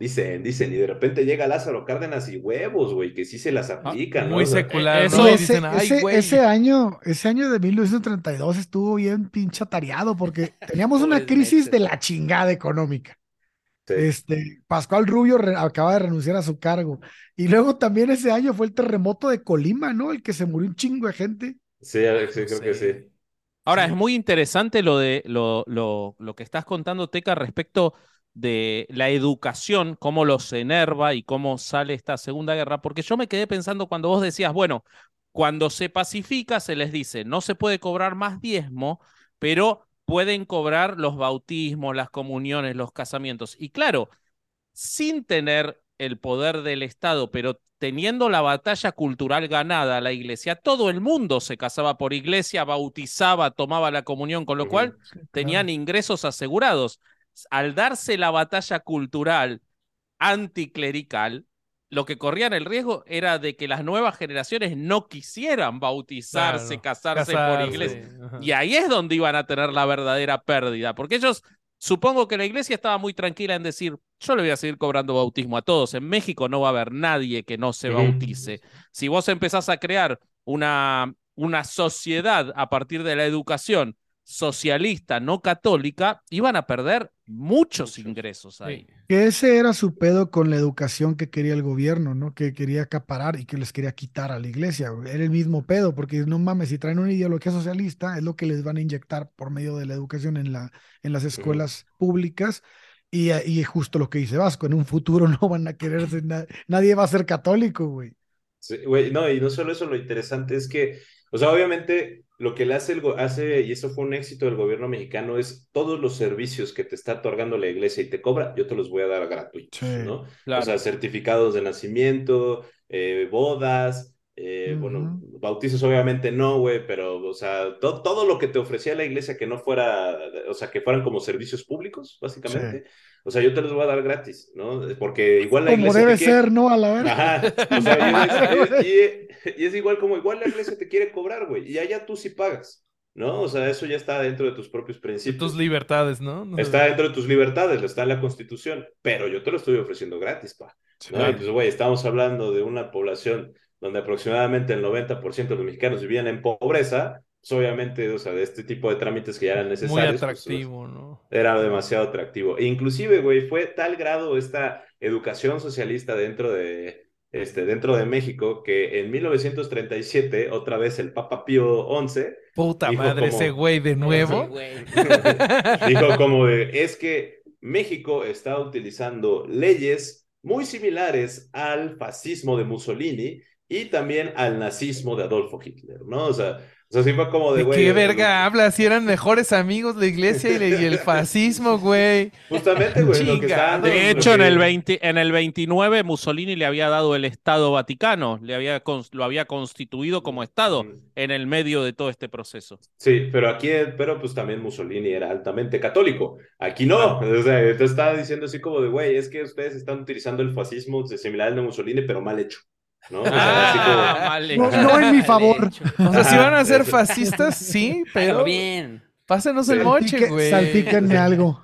Dicen, dicen, y de repente llega Lázaro Cárdenas y huevos, güey, que sí se las aplican, ¿no? Muy O sea, secular, eso- ¿no? Y ese, dicen, ay, ese- güey. ese año, ese año de 1932 estuvo bien pinche atareado porque teníamos una crisis de la chingada económica. sí. Este, Pascual Rubio re- acaba de renunciar a su cargo. Y luego también ese año fue el terremoto de Colima, ¿no? El que se murió un chingo de gente. Sí, sí, creo que sí. Ahora, es muy interesante lo de lo, lo, lo que estás contando, Teca, respecto de la educación, cómo los enerva y cómo sale esta Segunda Guerra, porque yo me quedé pensando cuando vos decías, bueno, cuando se pacifica se les dice, no se puede cobrar más diezmo, pero pueden cobrar los bautismos, las comuniones, los casamientos. Y claro, sin tener el poder del Estado, pero teniendo la batalla cultural ganada la iglesia, todo el mundo se casaba por iglesia, bautizaba, tomaba la comunión, con lo cual tenían ingresos asegurados. Al darse la batalla cultural anticlerical, lo que corrían el riesgo era de que las nuevas generaciones no quisieran bautizarse, Claro, casarse, por iglesia. ajá. Y ahí es donde iban a tener la verdadera pérdida, porque ellos, supongo que la iglesia estaba muy tranquila en decir, yo le voy a seguir cobrando bautismo a todos, en México no va a haber nadie que no se bautice. Si vos empezás a crear una, una sociedad a partir de la educación socialista, no católica, iban a perder muchos ingresos ahí. Que ese era su pedo con la educación que quería el gobierno, ¿no? Que quería acaparar y que les quería quitar a la iglesia. Era el mismo pedo, porque no mames, si traen una ideología socialista, es lo que les van a inyectar por medio de la educación en, la, en las escuelas públicas. Y, y justo lo que dice Vasco, en un futuro no van a querer ser, na- nadie va a ser católico, güey. Sí, güey, no, y no solo eso, lo interesante es que, o sea, obviamente lo que le hace, el, hace, y eso fue un éxito del gobierno mexicano, es todos los servicios que te está otorgando la iglesia y te cobra, yo te los voy a dar gratuitos, Sí. ¿no? Claro. O sea, certificados de nacimiento, eh, bodas, eh, bueno, bautizos obviamente no, güey, pero, o sea, to- todo lo que te ofrecía la iglesia que no fuera, o sea, que fueran como servicios públicos, básicamente, o sea, yo te los voy a dar gratis, ¿no? Porque igual la Como iglesia te debe quiere- ser, ¿no? A la verga. Ajá, o sea, y es, y- y es igual como igual la iglesia te quiere cobrar, güey, y allá tú sí pagas, ¿no? O sea, eso ya está dentro de tus propios principios. Tus libertades, ¿no? No. Está dentro de tus libertades, está en la Constitución, pero yo te lo estoy ofreciendo gratis, pa. ¿no? Pues, güey, estamos hablando de una población donde aproximadamente el 90% de los mexicanos vivían en pobreza, obviamente, o sea, de este tipo de trámites que ya eran Muy necesarios. pues, atractivo, ¿no? era demasiado atractivo. E inclusive, güey, fue tal grado esta educación socialista dentro de, este, dentro de México que en 1937, otra vez el Papa Pío XI Puta madre, como- ese güey de nuevo. Güey. dijo como de, es que México está utilizando leyes muy similares al fascismo de Mussolini y también al nazismo de Adolfo Hitler, ¿no? O sea, o sea sí fue como de, ¿De güey, qué verga hablas? Si eran mejores amigos la iglesia y, y el fascismo, güey. Justamente, güey, lo que De hecho, en el, 20 en el 29 Mussolini le había dado el Estado Vaticano, le había lo había constituido como Estado en el medio de todo este proceso. Sí, pero aquí, pero pues también Mussolini era altamente católico. Aquí no. O sea, te estaba diciendo así como de, güey, es que ustedes están utilizando el fascismo similar al de Mussolini, pero mal hecho. ¿No? O sea, así como- Ah, mal No, hecho. no en mi Mal favor. hecho. O sea, si van a ser fascistas, sí, Pero pero. bien. Pásenos el moche, Salpique- güey. Salpíquenme algo.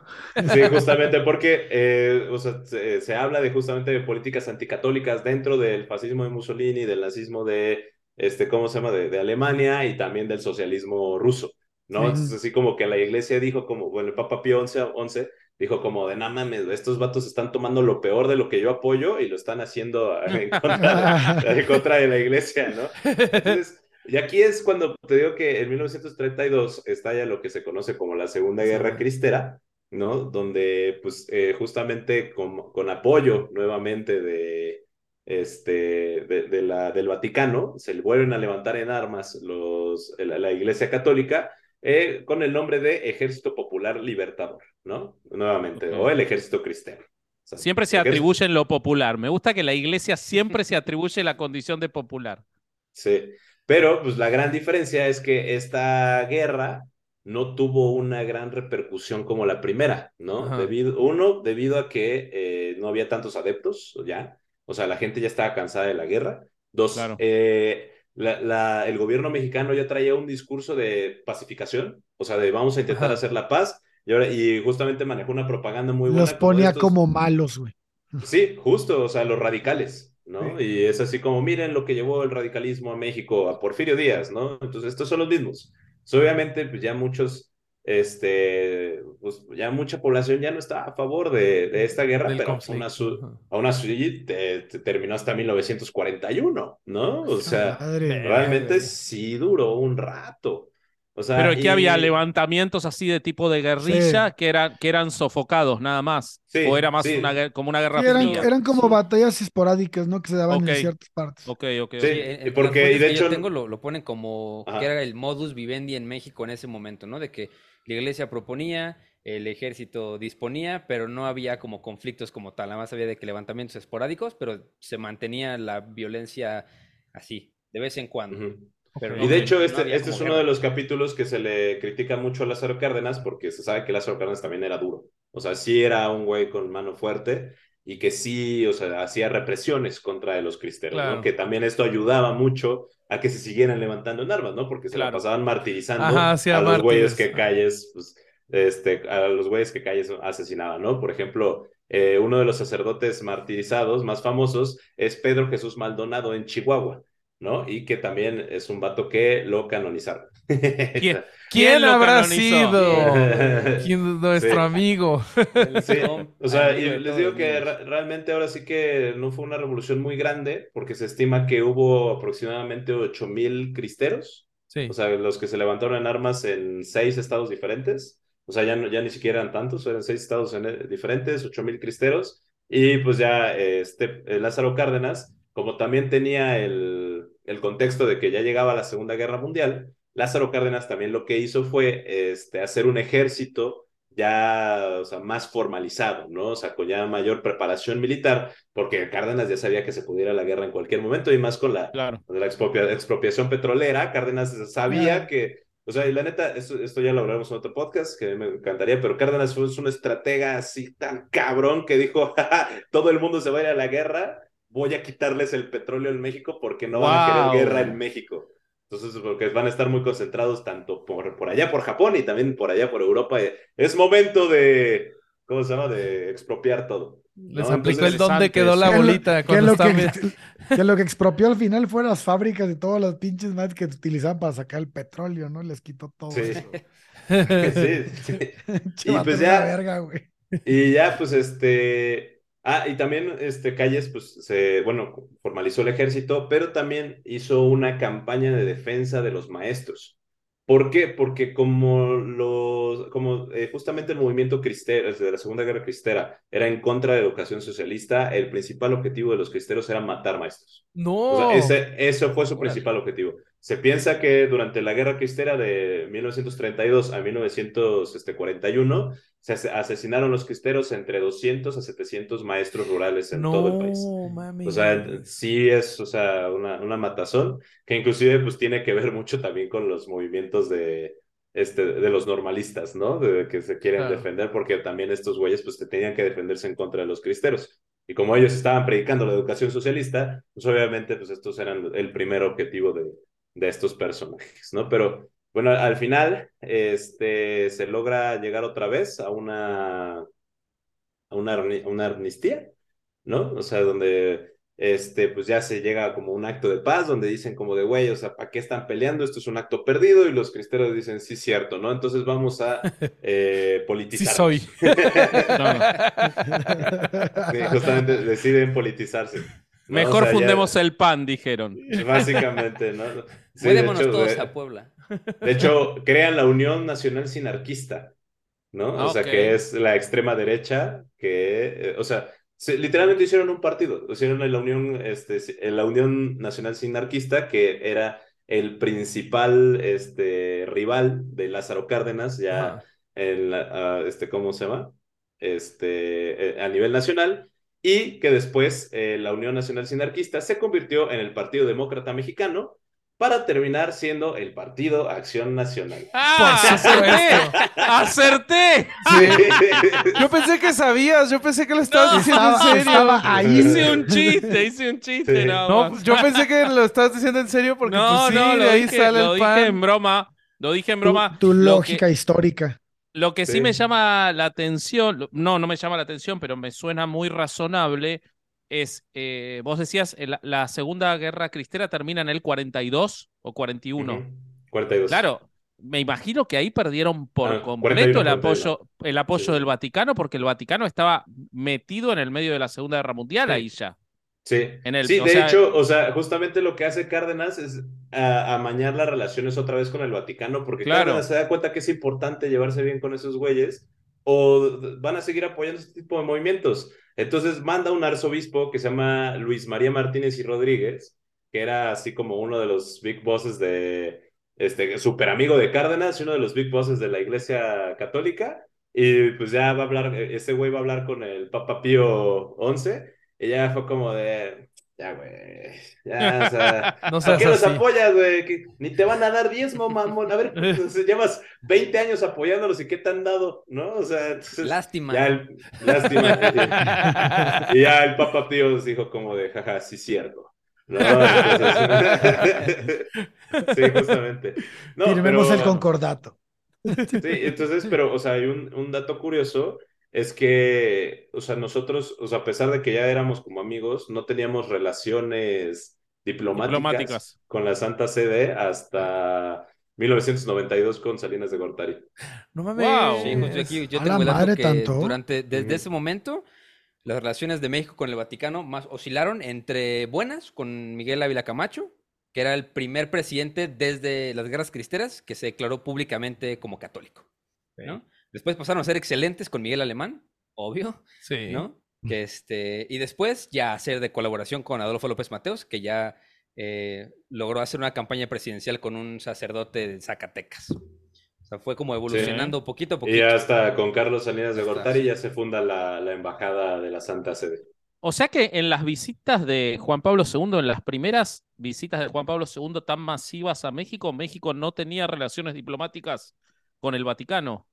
Sí, justamente porque eh, o sea, se, se habla de justamente de políticas anticatólicas dentro del fascismo de Mussolini, del nazismo de, este, ¿cómo se llama?, de, de Alemania y también del socialismo ruso, ¿no? Sí. Entonces, así como que la iglesia dijo como, bueno, el Papa Pío XI, 11 dijo como de, no mames, estos vatos están tomando lo peor de lo que yo apoyo y lo están haciendo en contra de, en contra de la iglesia, ¿no? Entonces, y aquí es cuando te digo que en 1932 estalla lo que se conoce como la Segunda Guerra Cristera, ¿no? Donde, pues, eh, justamente con, con apoyo nuevamente de, este, de, de la, del Vaticano, se vuelven a levantar en armas los, la, la Iglesia Católica eh, con el nombre de Ejército Popular Libertador, ¿no? Nuevamente, Ok. o el Ejército Cristiano. O sea, Siempre se el ejército- atribuye lo popular. Me gusta que la iglesia siempre se atribuye la condición de popular. Sí, pero pues la gran diferencia es que esta guerra no tuvo una gran repercusión como la primera, ¿no? Ajá. Debido, uno, debido a que eh, no había tantos adeptos ya, o sea, la gente ya estaba cansada de la guerra. Dos, Claro. eh, la- la- el gobierno mexicano ya traía un discurso de pacificación, o sea, de vamos a intentar Ajá. hacer la paz, y, ahora, y justamente manejó una propaganda muy buena. Los ponía estos- como malos, güey. Sí, justo, o sea, los radicales, ¿no? Sí. Y es así como, miren lo que llevó el radicalismo a México, a Porfirio Díaz, ¿no? Entonces, estos son los mismos. Obviamente, pues ya muchos, este, pues ya mucha población ya no está a favor de, de esta guerra, Del pero aún así, conflicto, aún así te- te terminó hasta 1941, ¿no? O sea, Madre. realmente sí duró un rato. O sea, Pero aquí y- había levantamientos así de tipo de guerrilla Sí. que, eran, que eran sofocados nada más. Sí, o era más sí. una, como una guerra Sí, eran, fría. eran como Sí. batallas esporádicas, ¿no? Que se daban Ok. en ciertas partes. Ok, ok, Sí. porque- y de que yo hecho- tengo lo, lo ponen como Ajá. que era el modus vivendi en México en ese momento, ¿no? De que la iglesia proponía, el ejército disponía, pero no había como conflictos como tal. Nada más había de que levantamientos esporádicos, pero se mantenía la violencia así, de vez en cuando. Pero Y no- de hecho, no este, este es uno de los capítulos que se le critica mucho a Lázaro Cárdenas porque se sabe que Lázaro Cárdenas también era duro. O sea, sí era un güey con mano fuerte y que sí, o sea, hacía represiones contra de los cristeros, Claro. ¿no? Que también esto ayudaba mucho a que se siguieran levantando en armas, ¿no? Porque se la pasaban martirizando Ajá, a los güeyes que calles, pues, este, a los güeyes que calles asesinaban, ¿no? Por ejemplo, eh, uno de los sacerdotes martirizados más famosos es Pedro Jesús Maldonado en Chihuahua. ¿no? Y que también es un vato que lo canonizaron. ¿Quién? ¿Quién lo habrá canonizó? sido? ¿Quién nuestro Sí. amigo? Sí, o sea, y les digo que realmente ahora sí que no fue una revolución muy grande, porque se estima que hubo aproximadamente 8000 cristeros, Sí. o sea, los que se levantaron en armas en seis estados diferentes, o sea, ya, no- ya ni siquiera eran tantos, eran seis estados en- eh, diferentes, 8000 cristeros, y pues ya eh, este, eh, Lázaro Cárdenas, como también tenía el, el contexto de que ya llegaba la Segunda Guerra Mundial, Lázaro Cárdenas también lo que hizo fue este, hacer un ejército ya, o sea, más formalizado, ¿no? O sea, con ya mayor preparación militar, porque Cárdenas ya sabía que se pudiera la guerra en cualquier momento y más con la, Claro. expropiación petrolera, Cárdenas sabía que, o sea, y la neta, esto, esto ya lo hablaremos en otro podcast, que me encantaría, pero Cárdenas fue un estratega así tan cabrón que dijo, "Ja, ja, todo el mundo se va a ir a la guerra, voy a quitarles el petróleo en México porque no van a querer guerra en México. Entonces, porque van a estar muy concentrados tanto por, por allá por Japón y también por allá por Europa. Es momento de, ¿cómo se llama? De expropiar todo. Les ¿no? aplicó el dónde quedó la ¿Qué es lo- bolita Que lo que, lo que expropió al final fueron las fábricas y todas las pinches madres que utilizaban para sacar el petróleo, ¿no? Les quitó todo Sí. eso. sí, sí. Y pues es ya- una verga, güey. Y ya, pues, este. Ah, y también, este, Calles, pues, se, bueno, formalizó el ejército, pero también hizo una campaña de defensa de los maestros. ¿Por qué? Porque como los, como eh, justamente el movimiento cristero, desde la Segunda Guerra Cristera, era en contra de la educación socialista, el principal objetivo de los cristeros era matar maestros. No. O sea, ese, eso fue su principal objetivo. Se piensa que durante la Guerra Cristera de 1932 a 1941 se ase- asesinaron los cristeros entre 200 a 700 maestros rurales en no, todo el país. mami. O sea, sí es, o sea, una, una matazón que inclusive pues tiene que ver mucho también con los movimientos de, este, de los normalistas, ¿no? De que se quieren Claro. defender porque también estos güeyes pues te tenían que defenderse en contra de los cristeros. Y como ellos estaban predicando la educación socialista, pues obviamente pues estos eran el primer objetivo de, de estos personajes, ¿no? Pero bueno, al final este, se logra llegar otra vez a una, a una, una amnistía, ¿no? O sea, donde este, pues ya se llega como un acto de paz donde dicen como de, güey, o sea, ¿para qué están peleando? Esto es un acto perdido y los cristeros dicen, sí, cierto, ¿no? Entonces vamos a eh, politizar. Sí soy. sí, justamente deciden politizarse. ¿no? Mejor O sea, ya- fundemos el PAN, dijeron. Básicamente, ¿no? Sí, hecho, todos a Puebla. De hecho, crean la Unión Nacional Sinarquista, ¿no? Ah, o sea, ok. que es la extrema derecha, que, eh, o sea, se- literalmente hicieron un partido, hicieron la Unión, este, la Unión Nacional Sinarquista, que era el principal, este, rival de Lázaro Cárdenas, ya en la, ah, este, ¿cómo se llama? Este, eh, a nivel nacional, y que después eh, la Unión Nacional Sinarquista se convirtió en el Partido Demócrata Mexicano para terminar siendo el Partido Acción Nacional. ¡Ah! Por supuesto. ¡Acerté! Yo pensé que sabías, yo pensé que lo estabas No, diciendo estaba- en serio. estaba ahí. Hice un chiste, hice un chiste. Sí. No, yo pensé que lo estabas diciendo en serio porque no, pues sí, no, lo de ahí dije, sale lo el dije en pan. broma. Lo dije en Tu, broma. tu que- lógica histórica. Lo que sí. Sí. me llama la atención, no, no me llama la atención, pero me suena muy razonable, es, eh, vos decías, eh, la, la Segunda Guerra Cristera termina en el 42 o 41. Ujú. 42. Claro, me imagino que ahí perdieron por Ah, completo 41, el apoyo, 41. el apoyo Sí. del Vaticano, porque el Vaticano estaba metido en el medio de la Segunda Guerra Mundial Sí. ahí ya. Sí, En el- sí, de sea- hecho, o sea, justamente lo que hace Cárdenas es amañar las relaciones otra vez con el Vaticano, porque Claro. Cárdenas se da cuenta que es importante llevarse bien con esos güeyes, o van a seguir apoyando este tipo de movimientos. Entonces manda un arzobispo que se llama Luis María Martínez y Rodríguez, que era así como uno de los big bosses de, este, súper amigo de Cárdenas y uno de los big bosses de la Iglesia Católica, y pues ya va a hablar, eh, ese güey va a hablar con el Papa Pío XI, y ya fue como de, ya, güey, ya, o sea, No ¿a seas qué así. apoyas, güey? Ni te van a dar diezmo, mamón. A ver, pues, llevas 20 años apoyándolos y ¿qué te han dado? ¿No? O sea, entonces, Lástima. ya el, lástima. y ya el Papa Pío dijo como de, jaja, sí, cierto. ¿No? Entonces- sí, justamente. No, Firmemos pero- el concordato. Sí, entonces, pero, o sea, hay un, un dato curioso, es que, o sea, nosotros, o sea, a pesar de que ya éramos como amigos, no teníamos relaciones diplomáticas, Diplomáticas. con la Santa Sede hasta 1992 con Salinas de Gortari. No mames. Wow. Sí, justo aquí yo tengo el dato que ¿tanto? durante, desde ese momento, las relaciones de México con el Vaticano más oscilaron entre buenas con Miguel Ávila Camacho, que era el primer presidente desde las guerras cristeras que se declaró públicamente como católico, ¿no? Después pasaron a ser excelentes con Miguel Alemán, obvio, Sí. ¿no? Que este, y después ya hacer de colaboración con Adolfo López Mateos, que ya eh, logró hacer una campaña presidencial con un sacerdote de Zacatecas. O sea, fue como evolucionando poquito a poquito. Y hasta con Carlos Salinas de. Gortari ya se funda la, la embajada de la Santa Sede. O sea que en las visitas de Juan Pablo II, en las primeras visitas de Juan Pablo II tan masivas a México, México no tenía relaciones diplomáticas con el Vaticano.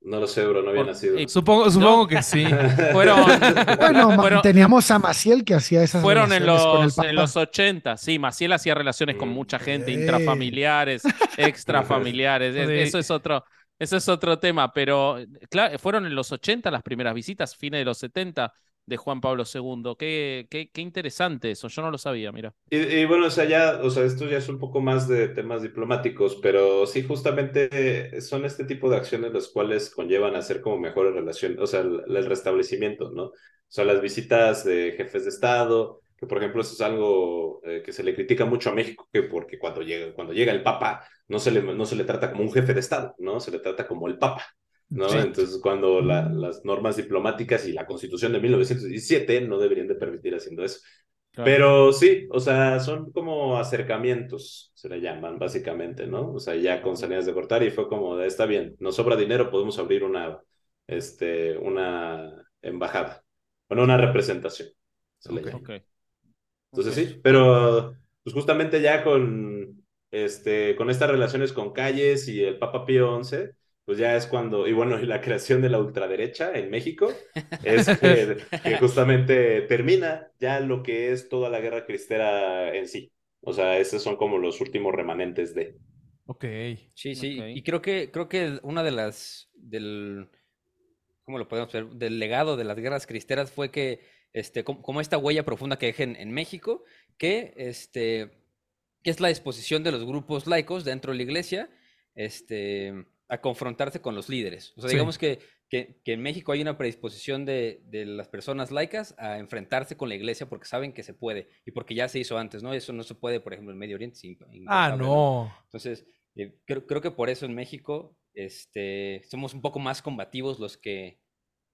No lo sé, bro, no había Por- nacido. eh, Supongo, supongo que sí. Fueron, Bueno, Fueron- teníamos a Maciel que hacía esas fueron en relaciones con el los, en los 80. Sí, Maciel hacía relaciones con mucha gente, Eh. intrafamiliares, extrafamiliares. es- Sí. Eso es otro. Eso es otro tema, pero claro, fueron en los 80 las primeras visitas, fines de los 70 de Juan Pablo II. Qué, qué, qué interesante eso, yo no lo sabía, mira. Y, bueno, o sea, ya, o sea, esto ya es un poco más de temas diplomáticos, pero sí, justamente son este tipo de acciones las cuales conllevan a hacer como mejores relaciones, o sea, el, el restablecimiento, ¿no? O sea, las visitas de jefes de Estado, que por ejemplo eso es algo eh, que se le critica mucho a México, que porque cuando llega, cuando llega el Papa no se le, no se le trata como un jefe de Estado, ¿no? Se le trata como el Papa. ¿No? Sí. Entonces, cuando la- las normas diplomáticas y la Constitución de 1917 no deberían de permitir haciendo eso. Pero sí, o sea, son como acercamientos, se le llaman básicamente, ¿no? O sea, ya con Salinas de Gortari fue como, está bien, nos sobra dinero, podemos abrir una, este, una embajada, bueno, una representación. se le Ok. llama. Ok. Entonces Ok. sí, pero pues justamente ya con, este, con estas relaciones con Calles y el Papa Pío XI, pues ya es cuando, y bueno, y la creación de la ultraderecha en México, es que, que justamente termina ya lo que es toda la guerra cristera en sí. O sea, esos son como los últimos remanentes de... Ok. Sí, sí. Y creo que, creo que una de las, del, ¿cómo lo podemos ver? Del legado de las guerras cristeras fue que, este, como, como esta huella profunda que dejen en México, que, este, que es la disposición de los grupos laicos dentro de la iglesia, este, a confrontarse con los líderes. O sea, Sí. digamos que, que, que en México hay una predisposición de, de las personas laicas a enfrentarse con la iglesia porque saben que se puede y porque ya se hizo antes, ¿no? Eso no se puede, por ejemplo, en Medio Oriente. imp- Ah, impensable, no. entonces, eh, creo, creo que por eso en México este, somos un poco más combativos los que,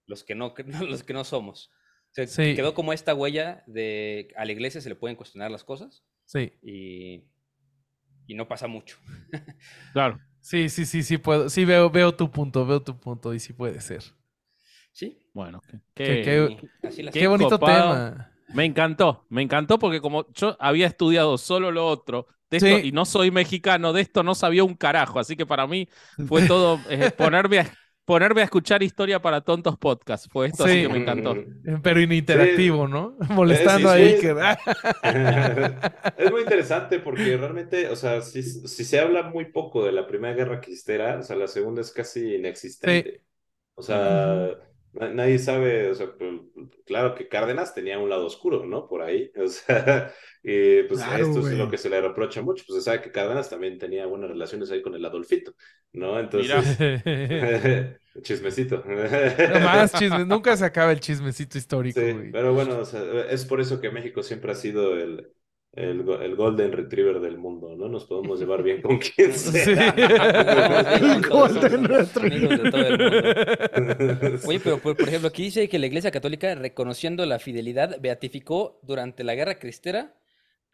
los que, no, los que no somos. O sea, Sí. Quedó como esta huella de a la iglesia se le pueden cuestionar las cosas Sí. y, y no pasa mucho. Claro. Sí, sí, sí, sí puedo. Sí, veo, veo tu punto, veo tu punto y sí puede ser. Sí. Bueno, qué, Qué- bonito copado. tema. Me encantó, me encantó porque como yo había estudiado solo lo otro de esto, Sí. y no soy mexicano, de esto no sabía un carajo, así que para mí fue todo eh, ponerme, a, ponerme a escuchar historia para tontos podcast, fue esto, así Sí. que me encantó. Eh, Pero interactivo, ¿no? Molestando sí, ahí. sí. que- es muy interesante porque realmente, o sea, si, si se habla muy poco de la Primera Guerra Cristera, o sea, la segunda es casi inexistente. O sea, na- nadie sabe, o sea, pues, claro que Cárdenas tenía un lado oscuro, ¿no? Por ahí, o sea, y pues Claro, esto es lo que se le reprocha mucho, pues se sabe que Cárdenas también tenía buenas relaciones ahí con el Adolfito, ¿no? Entonces, chismecito. No más chismes. Nunca se acaba el chismecito histórico, Sí, güey. pero bueno, o sea, es por eso que México siempre ha sido el, el, el Golden Retriever del mundo, ¿no? Nos podemos llevar bien con quien sea. El Golden todo el mundo. Oye, Oye, pero por, por ejemplo, aquí dice que la Iglesia Católica, reconociendo la fidelidad, beatificó durante la Guerra Cristera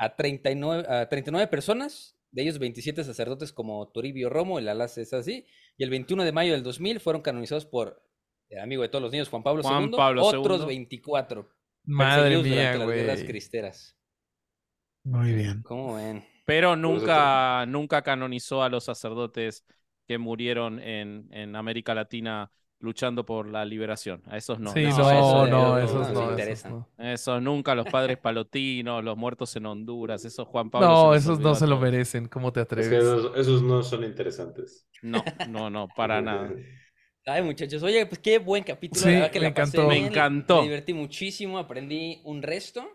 a 39, a 39 personas, de ellos 27 sacerdotes como Toribio Romo, el Alas es así, y el 21 de mayo del 2000 fueron canonizados por el amigo de todos los niños, Juan Pablo Juan II, Pablo otros II. 24 Madre mía, durante las guerras güey. cristeras. Muy bien. ¿Cómo ven? Pero nunca, nunca canonizó a los sacerdotes que murieron en, en América Latina luchando por la liberación. A esos no. Sí, No, no, no, esos no no. esos interesa. no. Esos nunca, los padres palotinos, los muertos en Honduras, esos Juan Pablo. No, esos no se lo merecen. ¿Cómo te Es que atreves? esos, esos no son interesantes. No, no, no, para nada. Ay, muchachos, oye, pues qué buen capítulo, Sí, la verdad que me la pasé encantó. Me encantó. Me divertí muchísimo, aprendí un resto.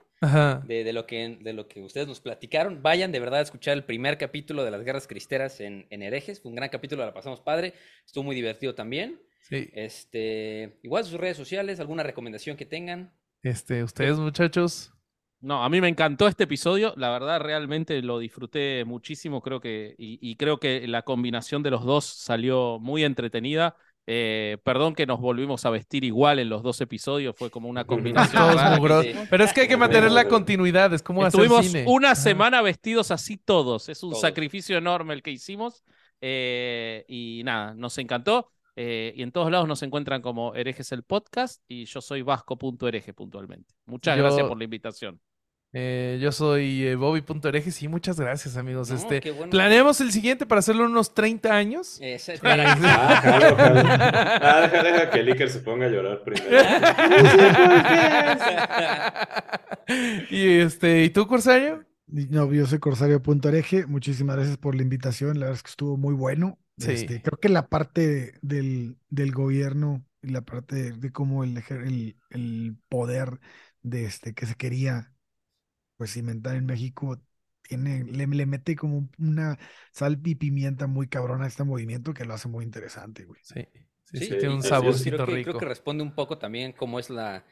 De, de lo que, de lo que ustedes nos platicaron. Vayan de verdad a escuchar el primer capítulo de las guerras cristeras en, en Herejes. Fue un gran capítulo, la pasamos padre. Estuvo muy divertido también. Sí. Este, igual sus redes sociales, alguna recomendación que tengan. Este, ustedes, muchachos. No, a mí me encantó este episodio, la verdad realmente lo disfruté muchísimo, creo que, y, y creo que la combinación de los dos salió muy entretenida. Eh, perdón que nos volvimos a vestir igual en los dos episodios, fue como una combinación. Pero es que hay que mantener la continuidad. Es como hacer Estuvimos cine. una semana vestidos así todos, es un Todos. sacrificio enorme el que hicimos eh, y nada, nos encantó. Eh, y en todos lados nos encuentran como herejes el podcast y yo soy vasco.hereje puntualmente. Muchas Yo- gracias por la invitación. Eh, yo soy eh, Bobby.herejes y muchas gracias, amigos. No, este, bueno. planeamos el siguiente para hacerlo en unos 30 años. Es Ah, jalo, jalo. Ah, deja, deja que el Iker se ponga a llorar primero. y este, ¿y tú, Corsario? No, yo soy Corsario.ereje. Muchísimas gracias por la invitación. La verdad es que estuvo muy bueno. Sí. Este, creo que la parte del, del gobierno y la parte de, de cómo el, ejer- el, el poder de este que se quería pues cimentar en México tiene, le, le mete como un- una sal y pimienta muy cabrona a este movimiento que lo hace muy interesante, güey. Sí, sí, Sí, sí, tiene un saborcito creo que, rico. Creo que responde un poco también cómo es la,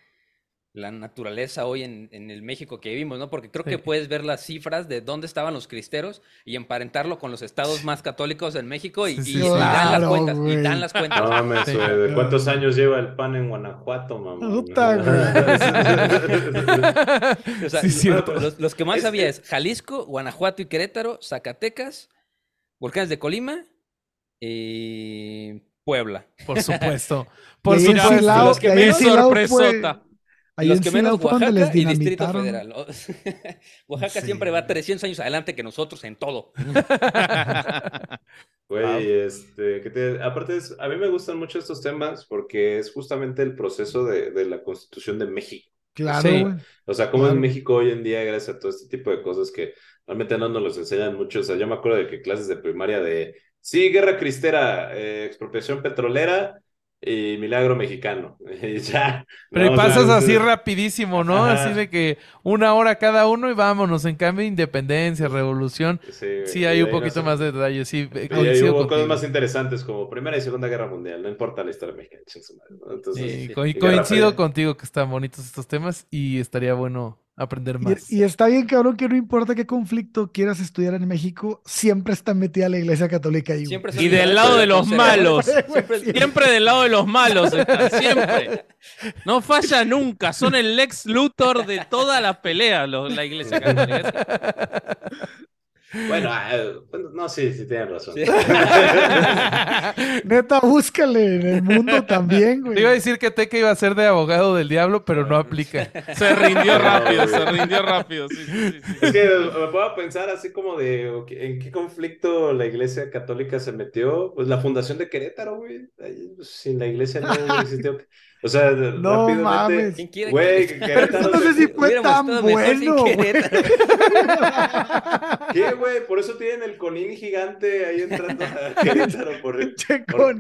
la naturaleza hoy en, en el México que vivimos, ¿no? Porque creo Sí. que puedes ver las cifras de dónde estaban los cristeros y emparentarlo con los estados más católicos en México y, Sí, y- sí, y sí. dan las cuentas, y güey. dan las cuentas. No mames, Sí. güey, ¿de cuántos años lleva el pan en Guanajuato, mamá? Puta, O sea. Los, los que más sabía es Jalisco, Guanajuato y Querétaro, Zacatecas, Volcanes de Colima y Puebla. Por supuesto. Por supuesto. Los que fue- sorpresota. Ahí los en que menos Oaxaca les y Distrito dinamitaron. Federal. Oaxaca Sí. siempre va 300 años adelante que nosotros en todo. Güey, este, que te- aparte es, a mí me gustan mucho estos temas porque es justamente el proceso de, de la Constitución de México, Claro, Sí. O sea, como Claro. en México hoy en día, gracias a todo este tipo de cosas que realmente no nos los enseñan mucho. O sea, yo me acuerdo de que clases de primaria de, sí, guerra cristera, eh, expropiación petrolera y milagro mexicano. Ya. Pero pasas así sí. rapidísimo, ¿no? Ajá. Así de que una hora cada uno y vámonos. En cambio, independencia, revolución. Sí. Sí, hay un no poquito sé. más de detalle. Sí, eh, coincido hubo cosas más interesantes como Primera y Segunda Guerra Mundial, no importa la historia mexicana. Entonces, Sí, sí. co- coincido contigo que están bonitos estos temas y estaría bueno aprender más. Y, y está bien, cabrón, que no importa qué conflicto quieras estudiar en México, siempre está metida la iglesia católica ahí. Siempre Y del lado de los malos. Siempre- Siempre del lado de los malos están, siempre. No falla nunca. Son el Lex Luthor de toda la pelea, los- la iglesia católica. Bueno, ah, bueno, no, sí, sí, tienen razón. Sí. Neta, búscale en el mundo también, güey. Te iba a decir que Teca iba a ser de abogado del diablo, pero no aplica. Se rindió rápido, se rindió rápido. sí, sí, sí, sí. Es que me puedo pensar así como de ok, en qué conflicto la iglesia católica se metió. Pues la fundación de Querétaro, güey. Pues, sin la iglesia no existido. O sea, No rápidamente. mames. ¿Quién quiere Güey, que- Querétaro. no sé si fue tan bueno, güey. ¿Qué, güey? Por eso tienen el conín gigante ahí entrando a Querétaro. Por, Che, por-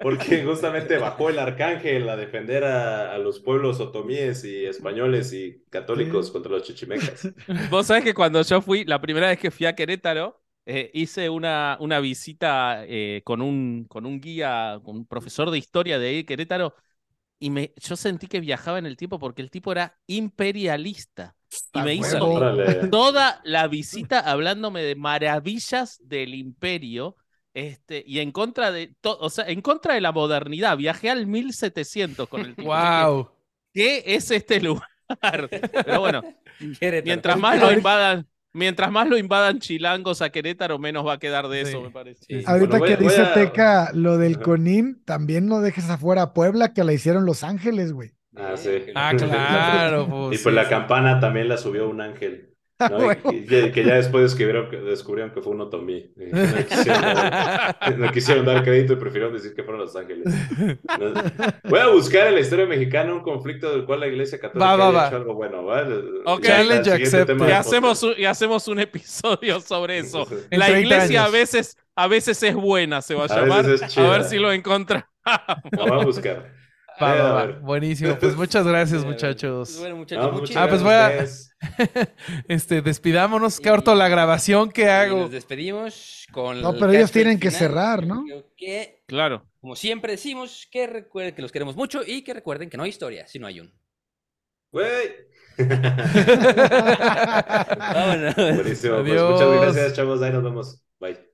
porque justamente bajó el arcángel a defender a, a los pueblos otomíes y españoles y católicos contra los chichimecas. Vos sabés que cuando yo fui, la primera vez que fui a Querétaro, eh, hice una, una visita eh, con, un, con un guía, con un profesor de historia de ahí de Querétaro, y me, yo sentí que viajaba en el tiempo porque el tipo era imperialista. Y me hizo toda la visita hablándome de maravillas del imperio. Este, y en contra de to- o sea, en contra de la modernidad. Viajé al 1700 con el tipo. ¡Wow! ¿Qué es este lugar? Pero bueno. Mientras más lo invadan, mientras más lo invadan chilangos a Querétaro, menos va a quedar de eso, Sí. me parece. Sí. Ahorita Bueno, que voy dice a- Teca lo del. Conín, también no dejes afuera a Puebla, que la hicieron Los Ángeles, güey. Ah, sí. Ah, claro. pues, Y pues sí, la sí. campana también la subió un ángel. ¿no? Y- Huevo. y, que, que ya después descubrieron que, descubrieron que fue un otomí. Y No quisieron, dar, no quisieron dar crédito y prefirieron decir que fueron los ángeles. No. Voy a buscar en la historia mexicana un conflicto del cual la iglesia católica Va, va, haya va. hecho algo bueno. ¿va? Ok. Y hacemos, un, y hacemos un episodio sobre eso. La 30 iglesia a veces, a veces es buena, se va a A llamar. A ver si lo encontramos. Lo voy a buscar. Va, Eh, va. Buenísimo. Pues muchas gracias, muchachos. bueno, muchachos, No, muchas Ah, pues gracias voy a-. Este, despidámonos. Corto la grabación que hago. Nos despedimos con No, pero ellos tienen que cerrar, ¿no? Que, Claro. como siempre decimos, que recuerden que los queremos mucho y que recuerden que no hay historia si no hay un. Güey. Vámonos. Buenísimo. Pues muchas gracias, chavos. Ahí nos vemos. Bye.